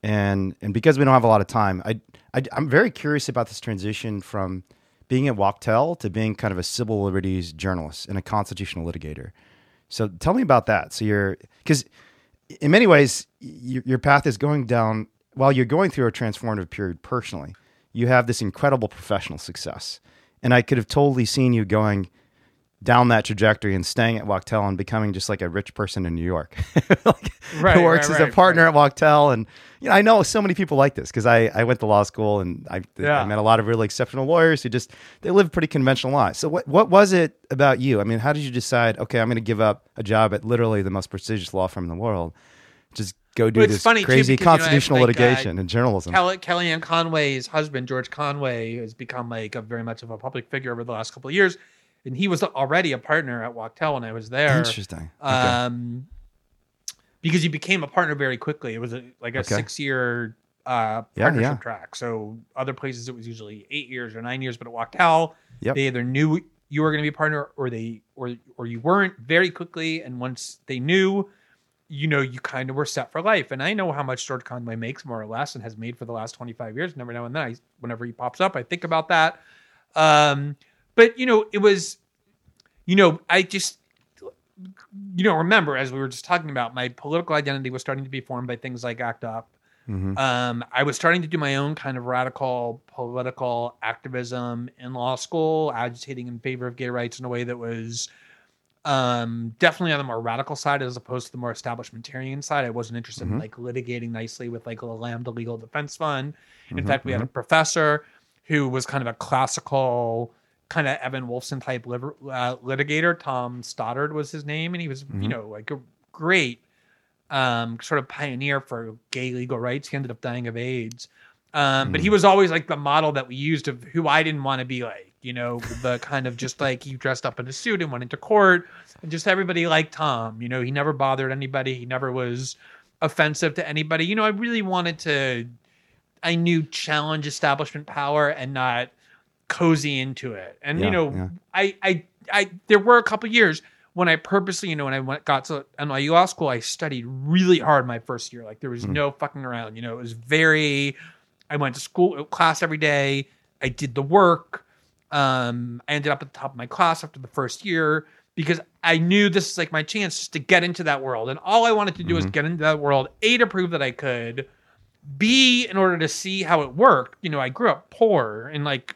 and and because we don't have a lot of time, I, I I'm very curious about this transition from being at Wachtell to being kind of a civil liberties journalist and a constitutional litigator. So tell me about that. So you're because in many ways, your, your path is going down while you're going through a transformative period personally. You have this incredible professional success. And I could have totally seen you going down that trajectory and staying at Wachtell and becoming just like a rich person in New York, like, Right, who works right, as a right, partner at Wachtell. And you know, I know so many people like this because I, I went to law school and I, I met a lot of really exceptional lawyers who just they live pretty conventional lives. So what what was it about you? I mean, how did you decide? Okay, I'm going to give up a job at literally the most prestigious law firm in the world, just go do Well, this funny, too, crazy because, you know, constitutional uh, litigation and journalism. Kelly, Kellyanne Conway's husband, George Conway, has become like a very much of a public figure over the last couple of years, and he was already a partner at Wachtell when I was there. Interesting. Okay. Um, because he became a partner very quickly. It was a, like a Okay. six-year uh, partnership yeah. track. So other places it was usually eight years or nine years, but at Wachtell, Yep. they either knew you were going to be a partner or they or or you weren't very quickly. And once they knew, you know, you kind of were set for life. And I know how much George Conway makes more or less and has made for the last 25 years. Never now and then, I, whenever he pops up, I think about that. Um, but you know, it was, you know, I just, you know, remember as we were just talking about, my political identity was starting to be formed by things like ACT UP. Mhm. Um, I was starting to do my own kind of radical political activism in law school, agitating in favor of gay rights in a way that was um, definitely on the more radical side as opposed to the more establishmentarian side. I wasn't interested in Mhm. like litigating nicely with like a Lambda Legal Defense Fund. In Mhm, fact, we had a professor who was kind of a classical kind of Evan Wolfson type liver, uh, litigator. Tom Stoddard was his name, and he was, Mhm. you know, like a great um, sort of pioneer for gay legal rights. He ended up dying of AIDS. Um, But he was always like the model that we used of who I didn't want to be like, you know, the kind of just like he dressed up in a suit and went into court, and just everybody liked Tom. You know, he never bothered anybody. He never was offensive to anybody. You know, I really wanted to, I knew challenge establishment power and not cozy into it. And Yeah, you know, yeah. I, I, I, there were a couple years when I purposely, you know, when I went got to NYU Law School, I studied really hard my first year. Like there was Hmm. no fucking around. You know, it was very. I went to school class every day. I did the work. Um, I ended up at the top of my class after the first year because I knew this is like my chance to get into that world. And all I wanted to do was Mhm. get into that world. A to prove that I could. B in order to see how it worked. You know, I grew up poor and like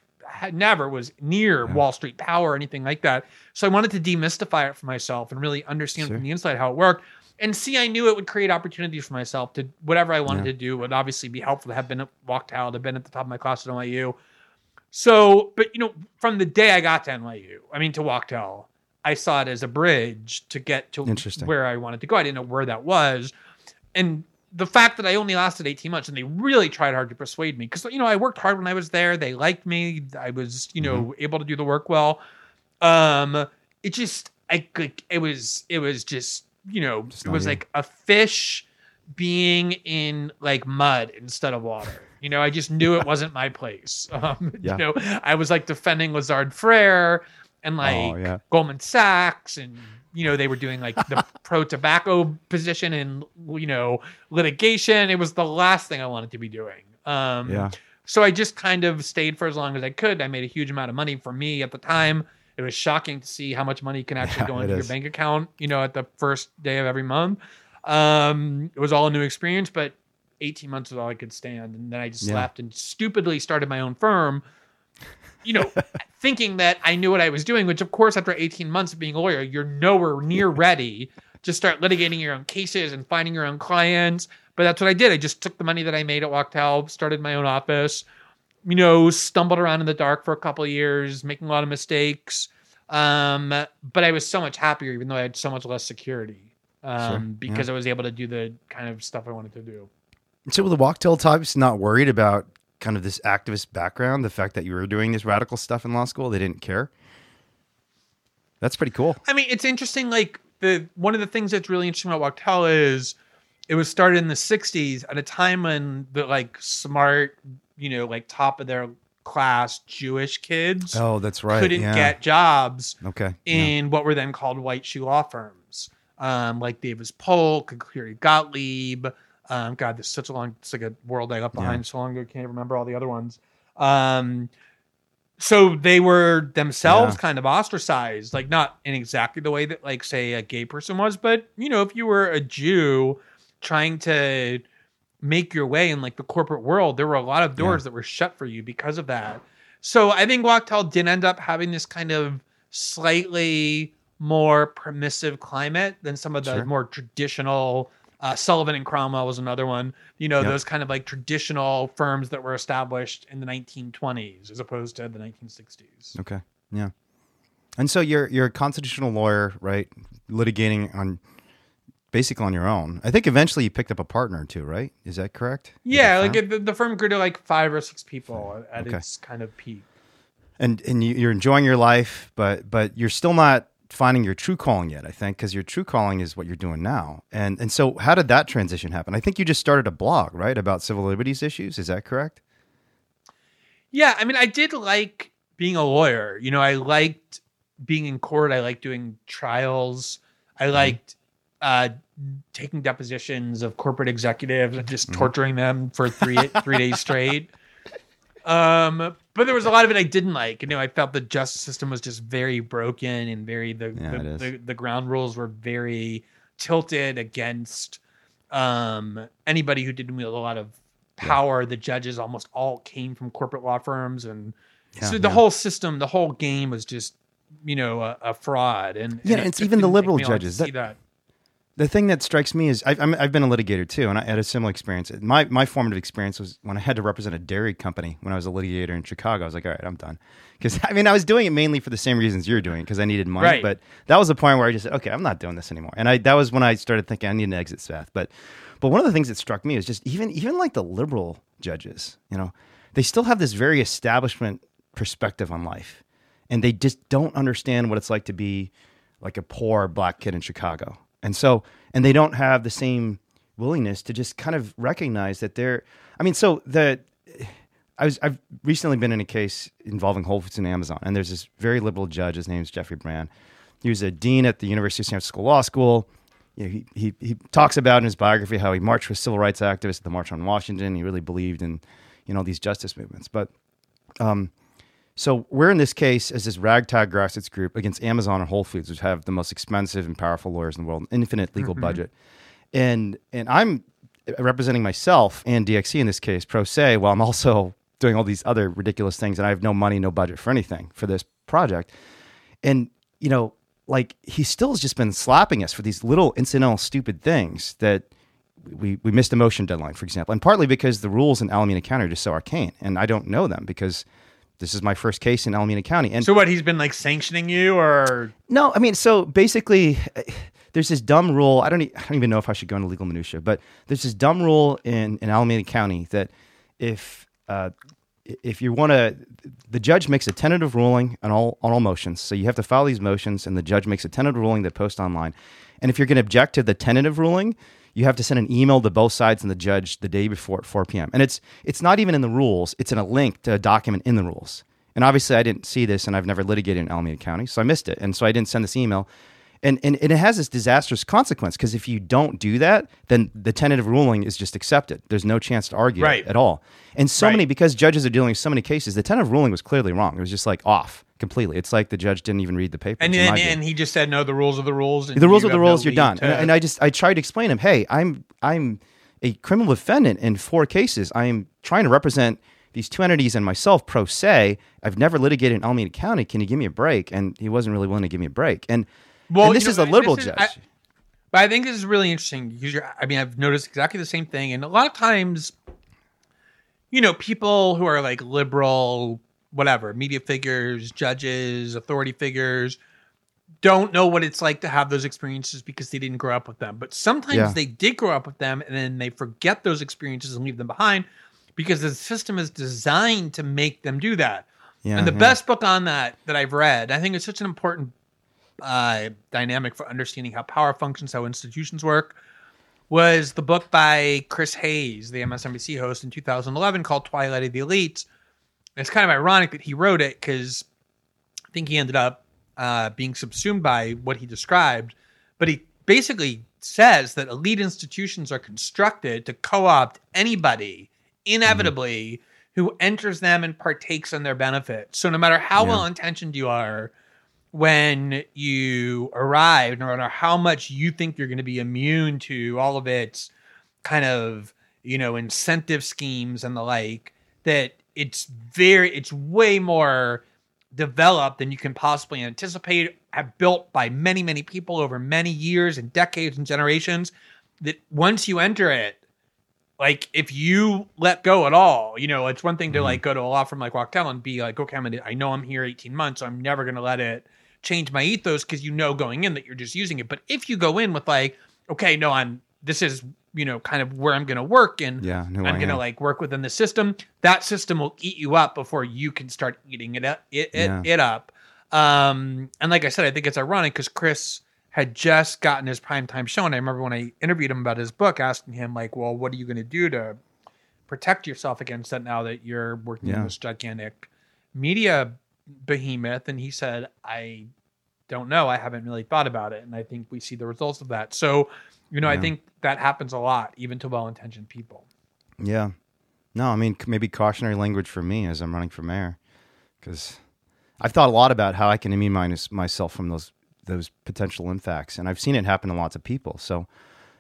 never was near Yeah. Wall Street power or anything like that. So I wanted to demystify it for myself and really understand Sure. from the inside how it worked. And see, I knew it would create opportunities for myself to whatever I wanted Yeah. to do would obviously be helpful to have been Wachtell, have been at the top of my class at NYU. So, but you know, from the day I got to NYU, I mean to Wachtell, I saw it as a bridge to get to where I wanted to go. I didn't know where that was, and the fact that I only lasted 18 months and they really tried hard to persuade me because you know I worked hard when I was there. They liked me. I was you know Mm-hmm. able to do the work well. Um, it just I could. It was it was just you know Just it was you. like a fish being in like mud instead of water. You know, I just knew it wasn't my place. Um, Yeah. You know, I was like defending Lazard Frere and like Oh, yeah. Goldman Sachs, and you know they were doing like the pro tobacco position and you know litigation. It was the last thing I wanted to be doing. Um, Yeah. So I just kind of stayed for as long as I could. I made a huge amount of money for me at the time. It was shocking to see how much money can actually Yeah, go into your is. bank account. You know, at the first day of every month. Um, it was all a new experience, but 18 months was all I could stand. And then I just Yeah. left and stupidly started my own firm, you know, thinking that I knew what I was doing, which of course, after 18 months of being a lawyer, you're nowhere near ready to start litigating your own cases and finding your own clients. But that's what I did. I just took the money that I made at Wachtell, started my own office, you know, stumbled around in the dark for a couple of years, making a lot of mistakes. Um, but I was so much happier, even though I had so much less security, um, Sure, because I was able to do the kind of stuff I wanted to do. So were the Wachtell types not worried about kind of this activist background, the fact that you were doing this radical stuff in law school? They didn't care. That's pretty cool. I mean, it's interesting. Like the one of the things that's really interesting about Wachtell is it was started in the '60s at a time when the like smart, you know, like top of their class Jewish kids Oh, that's right. couldn't yeah. get jobs okay. yeah. in what were then called white shoe law firms, um, like Davis Polk and Cleary Gottlieb. Um, God, this is such a long, it's like a world I left Yeah. behind so long ago. Can't remember all the other ones. Um, so they were themselves Yeah. kind of ostracized, like not in exactly the way that, like, say, a gay person was, but you know, if you were a Jew trying to make your way in like the corporate world, there were a lot of doors that were shut for you because of that. So I think Wachtell did end up having this kind of slightly more permissive climate than some of the Sure. more traditional. Uh, Sullivan and Cromwell was another one. You know, Yep. those kind of like traditional firms that were established in the 1920s as opposed to the 1960s. Okay. Yeah. And so you're you're a constitutional lawyer, right? Litigating on basically on your own. I think eventually you picked up a partner too, right? Is that correct? Yeah, like it, the, the firm grew to like five or six people at Okay. its kind of peak. and and you, you're enjoying your life, but but you're still not finding your true calling yet. I think because your true calling is what you're doing now. And and so how did that transition happen? I think you just started a blog, right, about civil liberties issues. Is that correct? Yeah, I mean, I did like being a lawyer. You know, I liked being in court. I liked doing trials. I liked uh, taking depositions of corporate executives and just torturing them for three three days straight. Um, but there was a lot of it I didn't like. You know, I felt the justice system was just very broken and very the Yeah, the, the, the ground rules were very tilted against um, anybody who didn't wield a lot of power. The judges almost all came from corporate law firms, and Yeah, so the yeah. whole system, the whole game was just you know a, a fraud. And Yeah, and it's it even the liberal me long to judges. That- that. The thing that strikes me is I've, I'm, I've been a litigator too, and I had a similar experience. My my formative experience was when I had to represent a dairy company when I was a litigator in Chicago. I was like, all right, I'm done. Because I mean, I was doing it mainly for the same reasons you're doing, because I needed money. Right. But that was the point where I just said, okay, I'm not doing this anymore. And I that was when I started thinking I need an exit path. But but one of the things that struck me is just even even like the liberal judges, you know, they still have this very establishment perspective on life, and they just don't understand what it's like to be like a poor black kid in Chicago. And so, and they don't have the same willingness to just kind of recognize that they're, I mean, so the, I was, I've recently been in a case involving Whole Foods and Amazon, and there's this very liberal judge. His name is Jeffrey Brand. He was a dean at the University of San Francisco Law School. You know, he, he, he talks about in his biography how he marched with civil rights activists at the March on Washington. He really believed in, you know, these justice movements. But um, so we're in this case as this ragtag grassroots group against Amazon and Whole Foods, which have the most expensive and powerful lawyers in the world, infinite legal mm-hmm. budget, and and I'm representing myself and DXE in this case, pro se, while I'm also doing all these other ridiculous things, and I have no money, no budget for anything for this project, and you know, like he still has just been slapping us for these little incidental stupid things that we, we missed a motion deadline, for example, and partly because the rules in Alameda County are just so arcane, and I don't know them because this is my first case in Alameda County. And So what? He's been like sanctioning you, or no, I mean, so basically, there's this dumb rule. I don't, e- I don't even know if I should go into legal minutia, but there's this dumb rule in, in Alameda County that if uh, if you want to, the judge makes a tentative ruling on all on all motions. So you have to file these motions, and the judge makes a tentative ruling that post online. And if you're going to object to the tentative ruling, you have to send an email to both sides and the judge the day before at 4 p.m. And it's it's not even in the rules; it's in a link to a document in the rules. And obviously, I didn't see this, and I've never litigated in Alameda County, so I missed it, and so I didn't send this email. And and, and it has this disastrous consequence because if you don't do that, then the tentative ruling is just accepted. There's no chance to argue Right. at all. And so Right. many because judges are dealing with so many cases, the tentative ruling was clearly wrong. It was just like off completely. It's like the judge didn't even read the paper. and and, and he just said no. The rules are the rules. And the rules are the have no rules. you're done. to- And, and I just I tried to explain to him, hey, I'm I'm a criminal defendant in four cases. I am trying to represent these two entities and myself pro se. I've never litigated in Alameda County. Can you give me a break? And he wasn't really willing to give me a break. And Well, and this is know, a liberal is- judge. I- But I think this is really interesting because you're, I mean, I've noticed exactly the same thing. And a lot of times, you know, people who are like liberal, whatever, media figures, judges, authority figures, don't know what it's like to have those experiences because they didn't grow up with them. But sometimes Yeah. they did grow up with them and then they forget those experiences and leave them behind because the system is designed to make them do that. yeah, And the yeah. best book on that that I've read, I think it's such an important uh, dynamic for understanding how power functions, how institutions work, was the book by Chris Hayes, the MSNBC host in 2011 called Twilight of the Elites. And it's kind of ironic that he wrote it because I think he ended up uh, being subsumed by what he described. But he basically says that elite institutions are constructed to co opt anybody inevitably who enters them and partakes in their benefits. So no matter how Yeah. well intentioned you are, when you arrive, no matter how much you think you're going to be immune to all of its kind of, you know, incentive schemes and the like, that it's very, it's way more developed than you can possibly anticipate, have built by many, many people over many years and decades and generations. That once you enter it, like if you let go at all, you know, it's one thing to mm-hmm. like go to a law firm like Wachtell and be like, okay, I'm gonna, I know I'm here 18 months, so I'm never gonna let it change my ethos because you know going in that you're just using it. But if you go in with like, okay, no, I'm this is you know kind of where I'm gonna work and Yeah, I'm gonna like work within the system. That system will eat you up before you can start eating it up, it, it, Yeah. it up. Um, and like I said, I think it's ironic because Chris had just gotten his primetime show, and I remember when I interviewed him about his book, asking him like, "Well, what are you going to do to protect yourself against that now that you're working in this gigantic media behemoth?" And he said, "I don't know. I haven't really thought about it, and I think we see the results of that." So, you know, I think that happens a lot, even to well-intentioned people. Yeah. No, I mean maybe cautionary language for me as I'm running for mayor, because I've thought a lot about how I can immunize myself from those those potential impacts, and I've seen it happen to lots of people. So,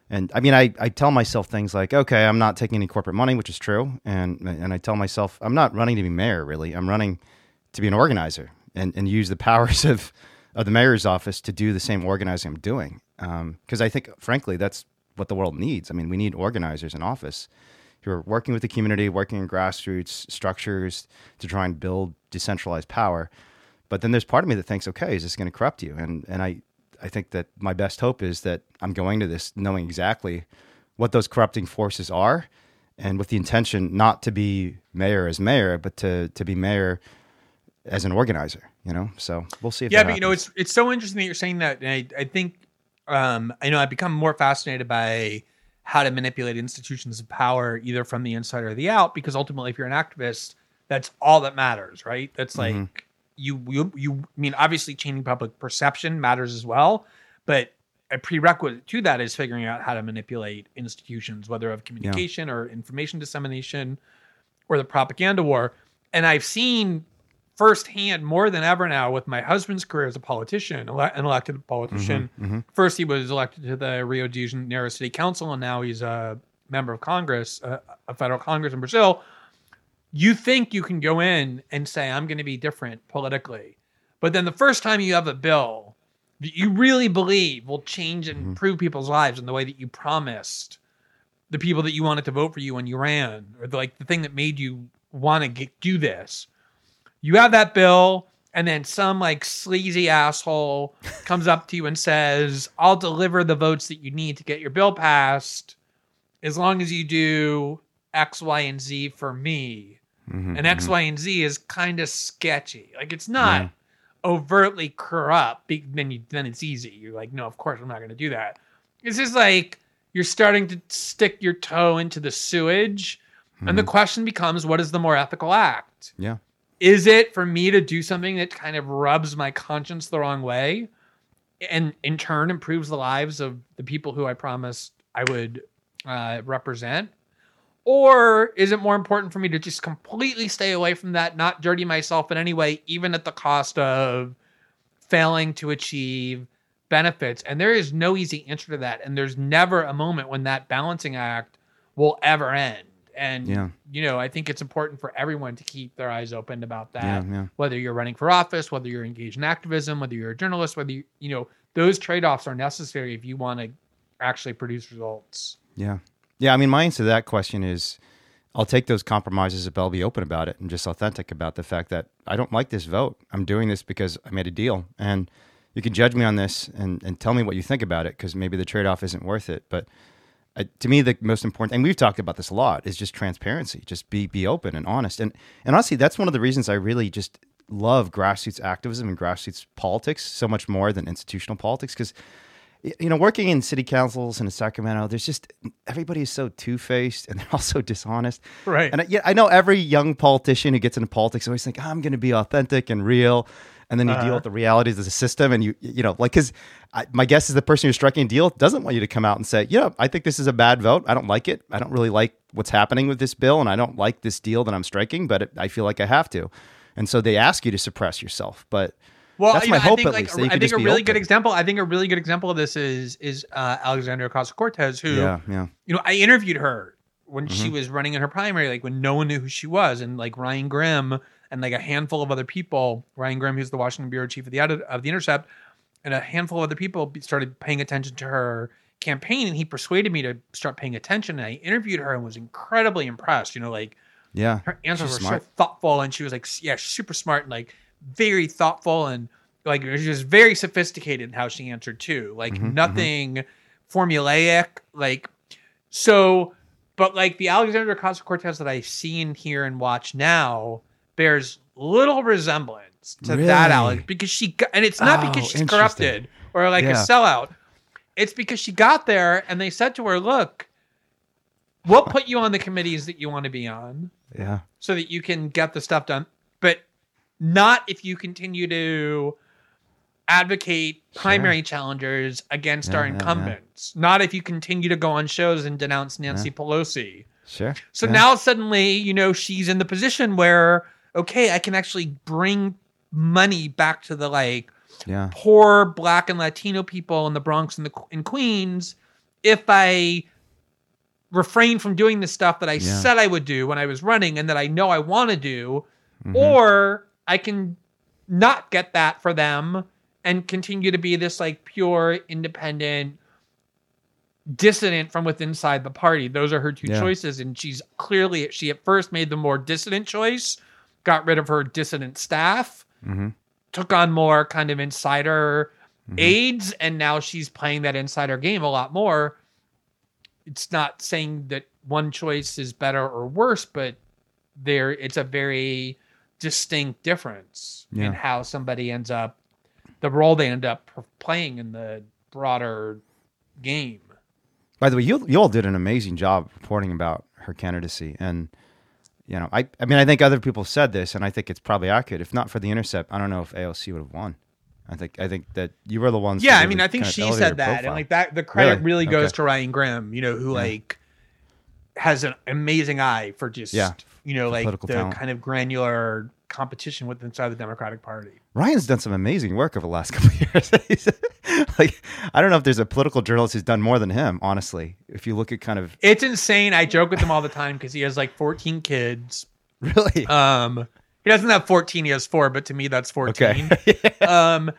and I mean, I, I tell myself things like, okay, I'm not taking any corporate money, which is true, and and I tell myself I'm not running to be mayor. Really, I'm running to be an organizer and and use the powers of of the mayor's office to do the same organizing I'm doing. Um, because I think, frankly, that's what the world needs. I mean, we need organizers in office who are working with the community, working in grassroots structures to try and build decentralized power. But then there's part of me that thinks, okay, is this going to corrupt you? And and I I think that my best hope is that I'm going to this knowing exactly what those corrupting forces are, and with the intention not to be mayor as mayor, but to to be mayor as an organizer. You know, so we'll see. If yeah but you know it's it's so interesting that you're saying that and i, I think um i know i've become more fascinated by how to manipulate institutions of power either from the inside or the out because ultimately if you're an activist that's all that matters right? That's like Mhm. you you you I mean obviously changing public perception matters as well but a prerequisite to that is figuring out how to manipulate institutions whether of communication or information dissemination or the propaganda war. And i've seen firsthand more than ever now with my husband's career as a politician, ele- an elected politician. mhm. First, he was elected to the Rio de Janeiro City Council, and now he's a member of Congress, uh, a federal Congress in Brazil. You think you can go in and say, I'm going to be different politically. But then the first time you have a bill that you really believe will change and improve people's lives in the way that you promised the people that you wanted to vote for you when you ran, or the, like the thing that made you want to get, do this you have that bill and then some like sleazy asshole comes up to you and says i'll deliver the votes that you need to get your bill passed as long as you do x y and z for me. Mhm, and x y and z is kind of sketchy. Like it's not Yeah. overtly corrupt be- then you then it's easy. You're like no of course i'm not going to do that. It's just like you're starting to stick your toe into the sewage and the question becomes what is the more ethical act? Yeah. Is it for me to do something that kind of rubs my conscience the wrong way and in turn improves the lives of the people who I promised I would uh, represent? Or is it more important for me to just completely stay away from that, not dirty myself in any way, even at the cost of failing to achieve benefits? And there is no easy answer to that. And there's never a moment when that balancing act will ever end. And Yeah. you know, I think it's important for everyone to keep their eyes open about that. Yeah, yeah. Whether you're running for office, whether you're engaged in activism, whether you're a journalist, whether you, you know, those trade-offs are necessary if you want to actually produce results. Yeah. Yeah. I mean, my answer to that question is I'll take those compromises if I'll be open about it and just authentic about the fact that I don't like this vote. I'm doing this because I made a deal. And you can judge me on this and, and tell me what you think about it because maybe the trade off isn't worth it. But uh, to me, the most important, and we've talked about this a lot, is just transparency. Just be be open and honest. And and honestly, that's one of the reasons I really just love grassroots activism and grassroots politics so much more than institutional politics because you know, working in city councils and in Sacramento, there's just everybody is so two faced and they're all so dishonest. Right. And I, yeah, I know every young politician who gets into politics always think, I'm going to be authentic and real. And then you Uh-huh. deal with the realities of the system. And you, you know, like, cause my guess is the person who's striking a deal doesn't want you to come out and say, yeah, I think this is a bad vote. I don't like it. I don't really like what's happening with this bill. And I don't like this deal that I'm striking, but it, I feel like I have to. And so they ask you to suppress yourself. But Well, That's my know, hope, I think at like least, I think a really good example. I think a really good example of this is is uh, Alexandria Ocasio Cortez, who yeah, yeah. you know I interviewed her when Mm-hmm. she was running in her primary, like when no one knew who she was, and like Ryan Grim and like a handful of other people, Ryan Grim, who's the Washington bureau chief of the edit- of the Intercept, and a handful of other people started paying attention to her campaign, and he persuaded me to start paying attention. And I interviewed her and was incredibly impressed. You know, like Yeah. her answers were smart. so thoughtful, and she was like, yeah, super smart and like very thoughtful, and like she was very sophisticated in how she answered too. Like Mhm, nothing formulaic, like so. But like the Alexandria Ocasio Cortez that I see and hear and watch now bears little resemblance to that Really? Alex because she got, and it's not Oh, because she's corrupted or like a sellout. It's because she got there and they said to her, "Look, we'll put you on the committees that you want to be on." Yeah. so that you can get the stuff done, but not if you continue to advocate primary challengers against Yeah, our yeah, yeah. incumbents. Not if you continue to go on shows and denounce Nancy Pelosi. Sure. So Yeah. now suddenly, you know, she's in the position where okay, I can actually bring money back to the like Yeah. poor black and latino people in the bronx and the in queens if i refrain from doing the stuff that i Yeah. said i would do when i was running and that i know i want to do Mhm. or i can not get that for them and continue to be this like pure independent dissident from within inside the party those are her two Yeah. choices and she's clearly she at first made the more dissident choice got rid of her dissident staff Mhm. took on more kind of insider Mhm. aides and now she's playing that insider game a lot more it's not saying that one choice is better or worse but there it's a very distinct difference Yeah. in how somebody ends up the role they end up playing in the broader game By the way, you you all did an amazing job reporting about her candidacy, and you know, I I mean, I think other people said this, and I think it's probably accurate. If not for the intercept, I don't know if AOC would have won. I think I think that you were the ones. yeah i mean i think she said that profile. and like that the credit Really? really, goes Okay. to ryan grim you know who Yeah. like has an amazing eye for just Yeah, you know like the talent. kind of granular competition with inside the democratic party Ryan's done some amazing work over the last couple of years. Like I don't know if there's a political journalist who's done more than him. Honestly, if you look at kind of it's insane i joke with him all the time because he has like 14 kids really um he doesn't have 14 he has four but to me that's 14 okay. um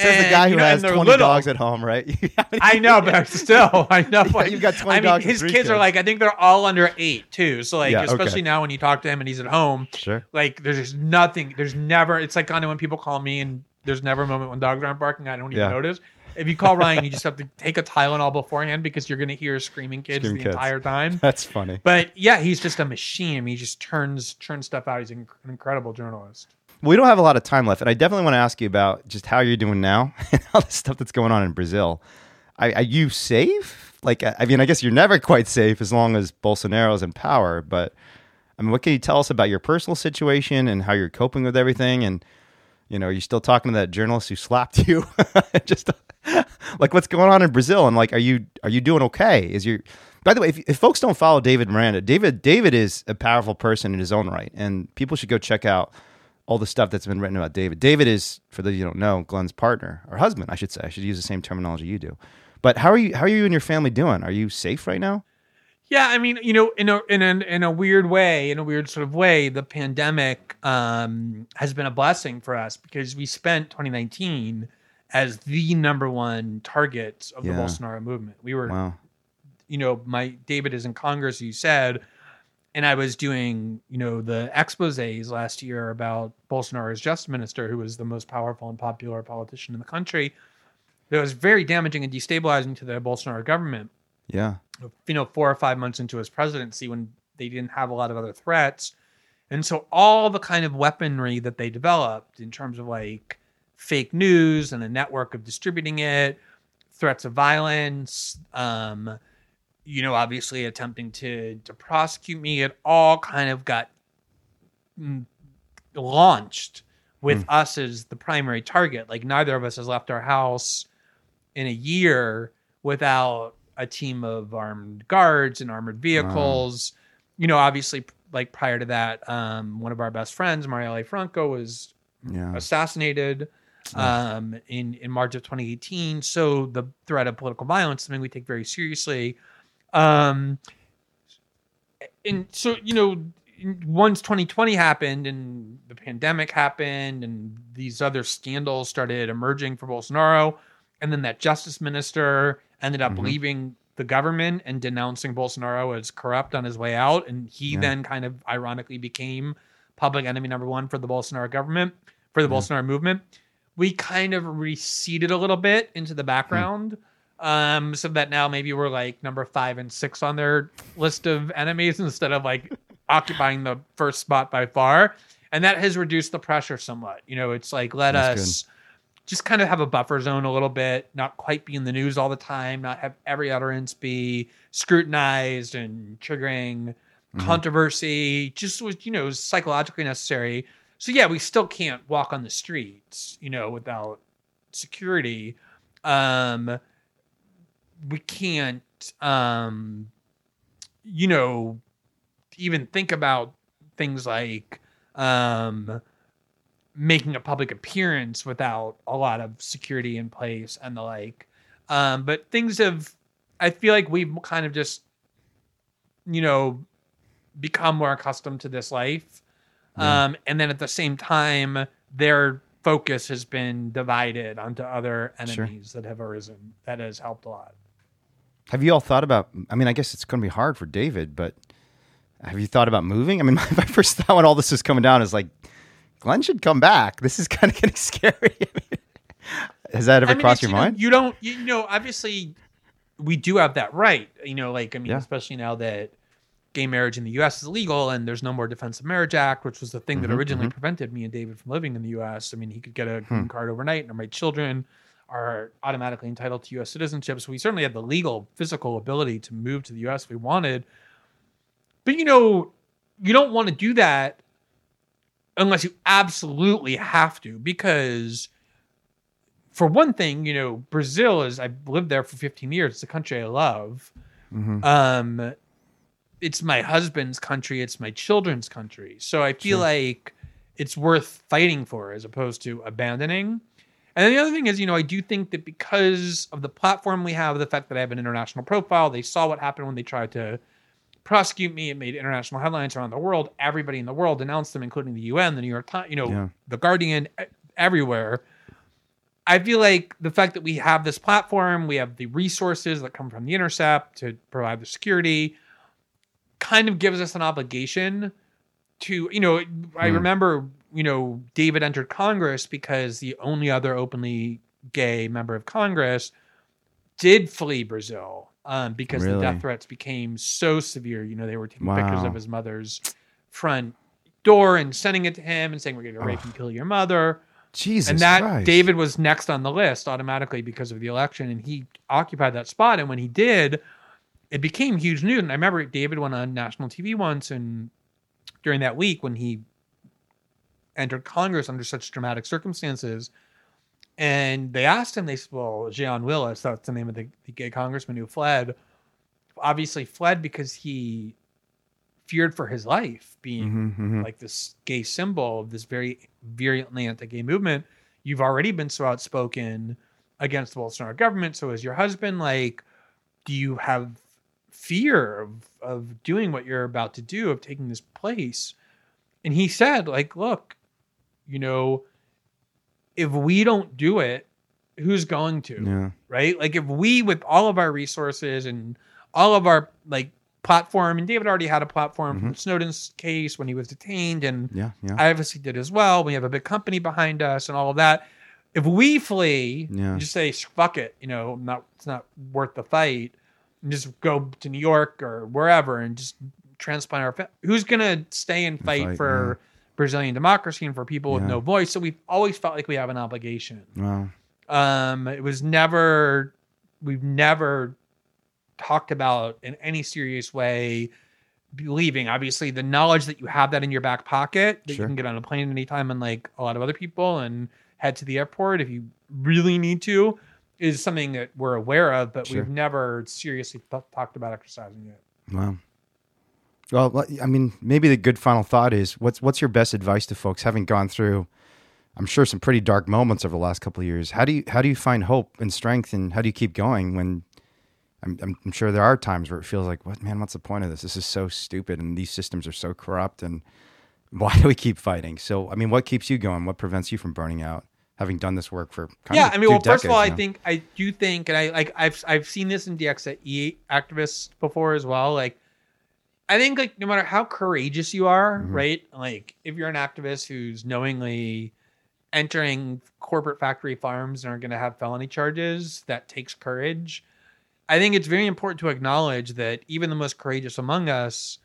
Says the and, guy you who know, has they're 20 little. dogs at home, right? I know, but still, I know. Yeah, you've got 20 I mean, dogs and his three kids are like, I think they're all under eight too. So like, Yeah, okay. especially now when you talk to him and he's at home, sure. like there's just nothing. There's never. It's like kind of when people call me and there's never a moment when dogs aren't barking. I don't even Yeah. notice. If you call Ryan, you just have to take a Tylenol beforehand because you're going to hear screaming kids Screaming the kids. entire time. That's funny. But yeah, he's just a machine. I mean, he just turns turns stuff out. He's an incredible journalist. We don't have a lot of time left, and I definitely want to ask you about just how you're doing now and all the stuff that's going on in Brazil. Are, you safe? Like, I I mean, I guess you're never quite safe as long as Bolsonaro's in power. But I mean, what can you tell us about your personal situation and how you're coping with everything? And you know, are you still talking to that journalist who slapped you? just like what's going on in Brazil? And like, are you are you doing okay? Is your by the way, if, if folks don't follow David Miranda, David David is a powerful person in his own right, and people should go check out all the stuff that's been written about David. David is, for those you don't know, Glenn's partner or husband, I should say. I should use the same terminology you do. But how are you? How are you and your family doing? Are you safe right now? Yeah, I mean, you know, in a in a in a weird way, in a weird sort of way, the pandemic um, has been a blessing for us because we spent 2019 as the number one target of Yeah. the Bolsonaro movement. We were, Wow. you know, my David is in Congress, you said, and I was doing, you know, the exposés last year about Bolsonaro's justice minister, who was the most powerful and popular politician in the country. That was very damaging and destabilizing to the Bolsonaro government Yeah. you know, four or five months into his presidency when they didn't have a lot of other threats. And so all the kind of weaponry that they developed in terms of like fake news and a network of distributing it, threats of violence, um, you know, obviously attempting to to prosecute me, it all kind of got mm, launched with us as the primary target. Like neither of us has left our house in a year without a team of armed guards and armored vehicles. You know, obviously, like prior to that, um, one of our best friends, Marielle Franco, was Yeah. assassinated um, in in March of 2018. So the threat of political violence, something we take very seriously. Um, and so you know, once 2020 happened and the pandemic happened and these other scandals started emerging for Bolsonaro, and then that justice minister ended up Mhm. leaving the government and denouncing Bolsonaro as corrupt on his way out, and he Yeah. then kind of ironically became public enemy number one for the Bolsonaro government, for the Yeah. Bolsonaro movement. We kind of receded a little bit into the background. Um, so that now maybe we're like number five and six on their list of enemies instead of like occupying the first spot by far. And that has reduced the pressure somewhat. You know, it's like let That's us just kind of have a buffer zone a little bit, not quite be in the news all the time, not have every utterance be scrutinized and triggering Mhm. controversy, just was, you know, psychologically necessary. So yeah, we still can't walk on the streets, you know, without security. Um we can't um you know even think about things like um making a public appearance without a lot of security in place and the like. Um but things have i feel like we've kind of just you know become more accustomed to this life. Um and then at the same time their focus has been divided onto other Sure. enemies that have arisen that has helped a lot Have you all thought about? I mean, I guess it's going to be hard for David, but have you thought about moving? I mean, my, first thought when all this was coming down is like, Glenn should come back. This is kind of getting scary. Has that ever I mean, crossed your you know, mind? You don't, you know, obviously we do have that right. You know, like, I mean, Yeah. especially now that gay marriage in the U.S. is legal and there's no more Defense of Marriage Act, which was the thing that Mhm, originally mhm. prevented me and David from living in the U.S. I mean, he could get a Hmm. green card overnight and my children are automatically entitled to U.S. citizenship. So we certainly had the legal, physical ability to move to the U.S. if we wanted. But, you know, you don't want to do that unless you absolutely have to because for one thing, you know, Brazil is I've lived there for 15 years. It's a country I love. Mhm. Um it's my husband's country, it's my children's country. So I feel Sure. like it's worth fighting for as opposed to abandoning. And then the other thing is, you know, I do think that because of the platform we have, the fact that I have an international profile, they saw what happened when they tried to prosecute me. It made international headlines around the world. Everybody in the world denounced them, including the UN, the New York Times, you know, Yeah. the Guardian, everywhere. I feel like the fact that we have this platform, we have the resources that come from the Intercept to provide the security, kind of gives us an obligation to, you know, I Hmm. remember, you know, David entered Congress because the only other openly gay member of Congress did flee Brazil um, because the death threats became so severe. You know, they were taking pictures of his mother's front door and sending it to him and saying, We're going to rape and kill your mother Jesus and that Christ. David was next on the list automatically because of the election, and he occupied that spot. And when he did, it became huge news. And I remember David went on national TV once, and during that week when he entered Congress under such dramatic circumstances, and they asked him, they said, "Well, Jean Wyllys, that's the name of the, the gay congressman who fled, obviously fled because he feared for his life being Mhm, mhm. like this gay symbol of this very virulently anti-gay movement. You've already been so outspoken against the Bolsonaro government. So is your husband like, do you have fear of, of doing what you're about to do, of taking this place? And he said, like, look, you know, if we don't do it, who's going to? yeah. right? Like if we, with all of our resources and all of our like platform, and David already had a platform from mm-hmm. Snowden's case when he was detained, and Yeah. Yeah. I obviously did as well. We have a big company behind us and all of that. If we flee, Yeah. and just say fuck it, you know, not it's not worth the fight, and just go to New York or wherever and just transplant our. Fa- Who's gonna stay and fight, fight, for Brazilian democracy and for people with Yeah. no voice? So we've always felt like we have an obligation. wow. Um, it was never, we've never talked about in any serious way leaving. Obviously, the knowledge that you have that in your back pocket, that Sure. you can get on a plane anytime, and like a lot of other people, and head to the airport if you really need to, is something that we're aware of, but Sure. we've never seriously th- talked about exercising it. Wow. Well, I mean, maybe the good final thought is what's what's your best advice to folks having gone through, I'm sure some pretty dark moments over the last couple of years. How do you how do you find hope and strength, and how do you keep going when I'm, I'm, sure there are times where it feels like, what man, what's the point of this? This is so stupid, and these systems are so corrupt, and why do we keep fighting? So, I mean, what keeps you going? What prevents you from burning out? Having done this work for yeah, of I mean, well, first of all, I think I do think, and I like I've I've seen this in DXE activists before as well. Like, I think like no matter how courageous you are, Mhm. right? Like, if you're an activist who's knowingly entering corporate factory farms and are going to have felony charges, that takes courage. I think it's very important to acknowledge that even the most courageous among us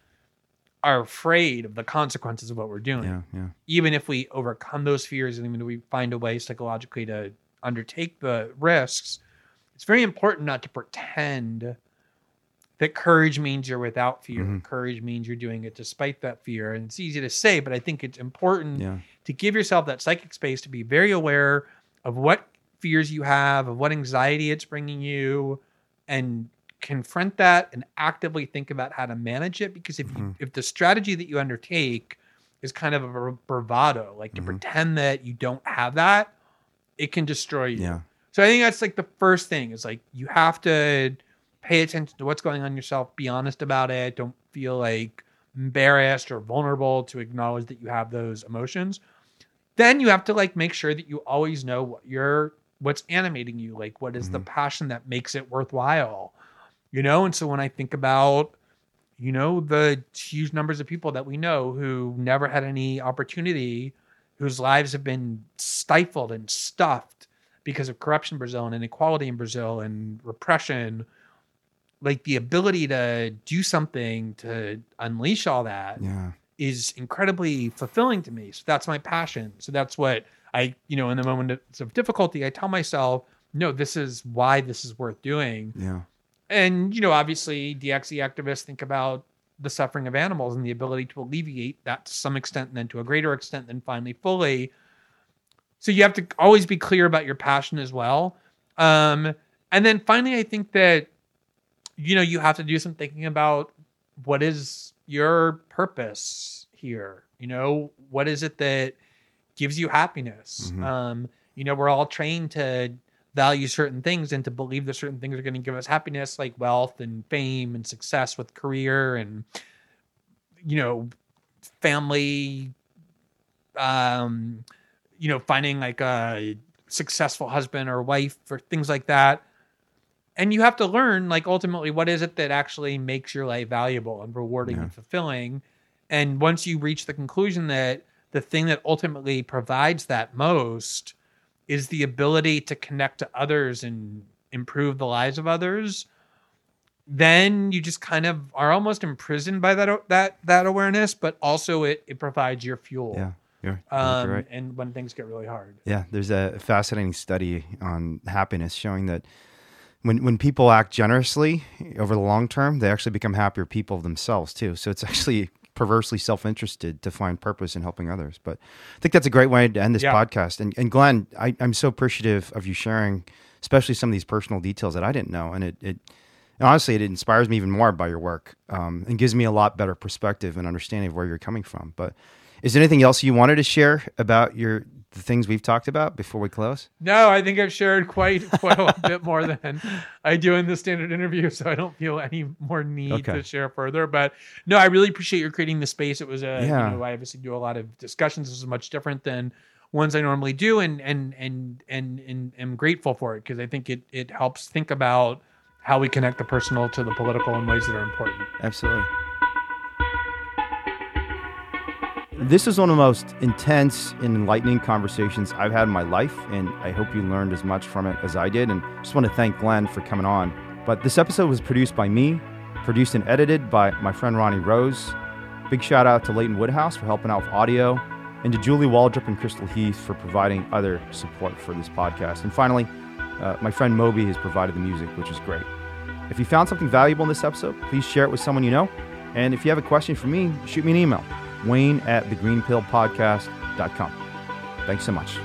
are afraid of the consequences of what we're doing yeah, yeah, even if we overcome those fears and even if we find a way psychologically to undertake the risks, it's very important not to pretend that courage means you're without fear. Mhm. Courage means you're doing it despite that fear. And it's easy to say, but I think it's important yeah, to give yourself that psychic space to be very aware of what fears you have, of what anxiety it's bringing you, and confront that and actively think about how to manage it. Because if you, Mhm. if the strategy that you undertake is kind of a bravado, like to Mhm. pretend that you don't have that, it can destroy you. yeah, So I think that's like the first thing is like you have to pay attention to what's going on yourself, be honest about it, don't feel like embarrassed or vulnerable to acknowledge that you have those emotions. Then you have to like make sure that you always know what you're what's animating you, like what is the Mhm. passion that makes it worthwhile. You know, and so when I think about you know the huge numbers of people that we know who never had any opportunity whose lives have been stifled and stuffed because of corruption in Brazil and inequality in Brazil and repression, like the ability to do something to unleash all that is yeah, incredibly fulfilling to me. So that's my passion. So that's what I, you know, in the moments of difficulty, I tell myself, no, this is why this is worth doing. yeah, And, you know, obviously DXE activists think about the suffering of animals and the ability to alleviate that to some extent and then to a greater extent than finally fully. So you have to always be clear about your passion as well. Um, and then finally, I think that, you know, you have to do some thinking about what is your purpose here? You know, what is it that gives you happiness? Mhm. Um, you know, we're all trained to value certain things and to believe that certain things are going to give us happiness, like wealth and fame and success with career and, you know, family, um, you know, finding like a successful husband or wife or things like that. And you have to learn, like, ultimately, what is it that actually makes your life valuable and rewarding Yeah. and fulfilling? And once you reach the conclusion that the thing that ultimately provides that most is the ability to connect to others and improve the lives of others, then you just kind of are almost imprisoned by that that that awareness, but also it it provides your fuel. yeah. You're, you're Um, right. and when things get really hard. Yeah, there's a fascinating study on happiness showing that when when people act generously over the long term, they actually become happier people themselves too. So it's actually perversely self-interested to find purpose in helping others. But I think that's a great way to end this Yeah. podcast. And, and Glenn, I, I'm so appreciative of you sharing, especially some of these personal details that I didn't know. And it, it and honestly, it inspires me even more by your work um, and gives me a lot better perspective and understanding of where you're coming from. But is there anything else you wanted to share about your the things we've talked about before we close? No, I think I've shared quite quite a bit more than I do in the standard interview, so I don't feel any more need Okay. to share further. But no, I really appreciate your creating the space. It was a Yeah. you know I obviously do a lot of discussions. This is much different than ones I normally do, and and and and and am grateful for it because I think it it helps think about how we connect the personal to the political in ways that are important. Absolutely. This is one of the most intense and enlightening conversations I've had in my life, and I hope you learned as much from it as I did. And just want to thank Glenn for coming on. But this episode was produced by me, produced and edited by my friend Ronnie Rose. Big shout out to Leighton Woodhouse for helping out with audio, and to Julie Waldrop and Crystal Heath for providing other support for this podcast. And finally, uh, my friend Moby has provided the music, which is great. If you found something valuable in this episode, please share it with someone you know. And if you have a question for me, shoot me an email, wayne at thegreenpillpodcast.com. Thanks so much.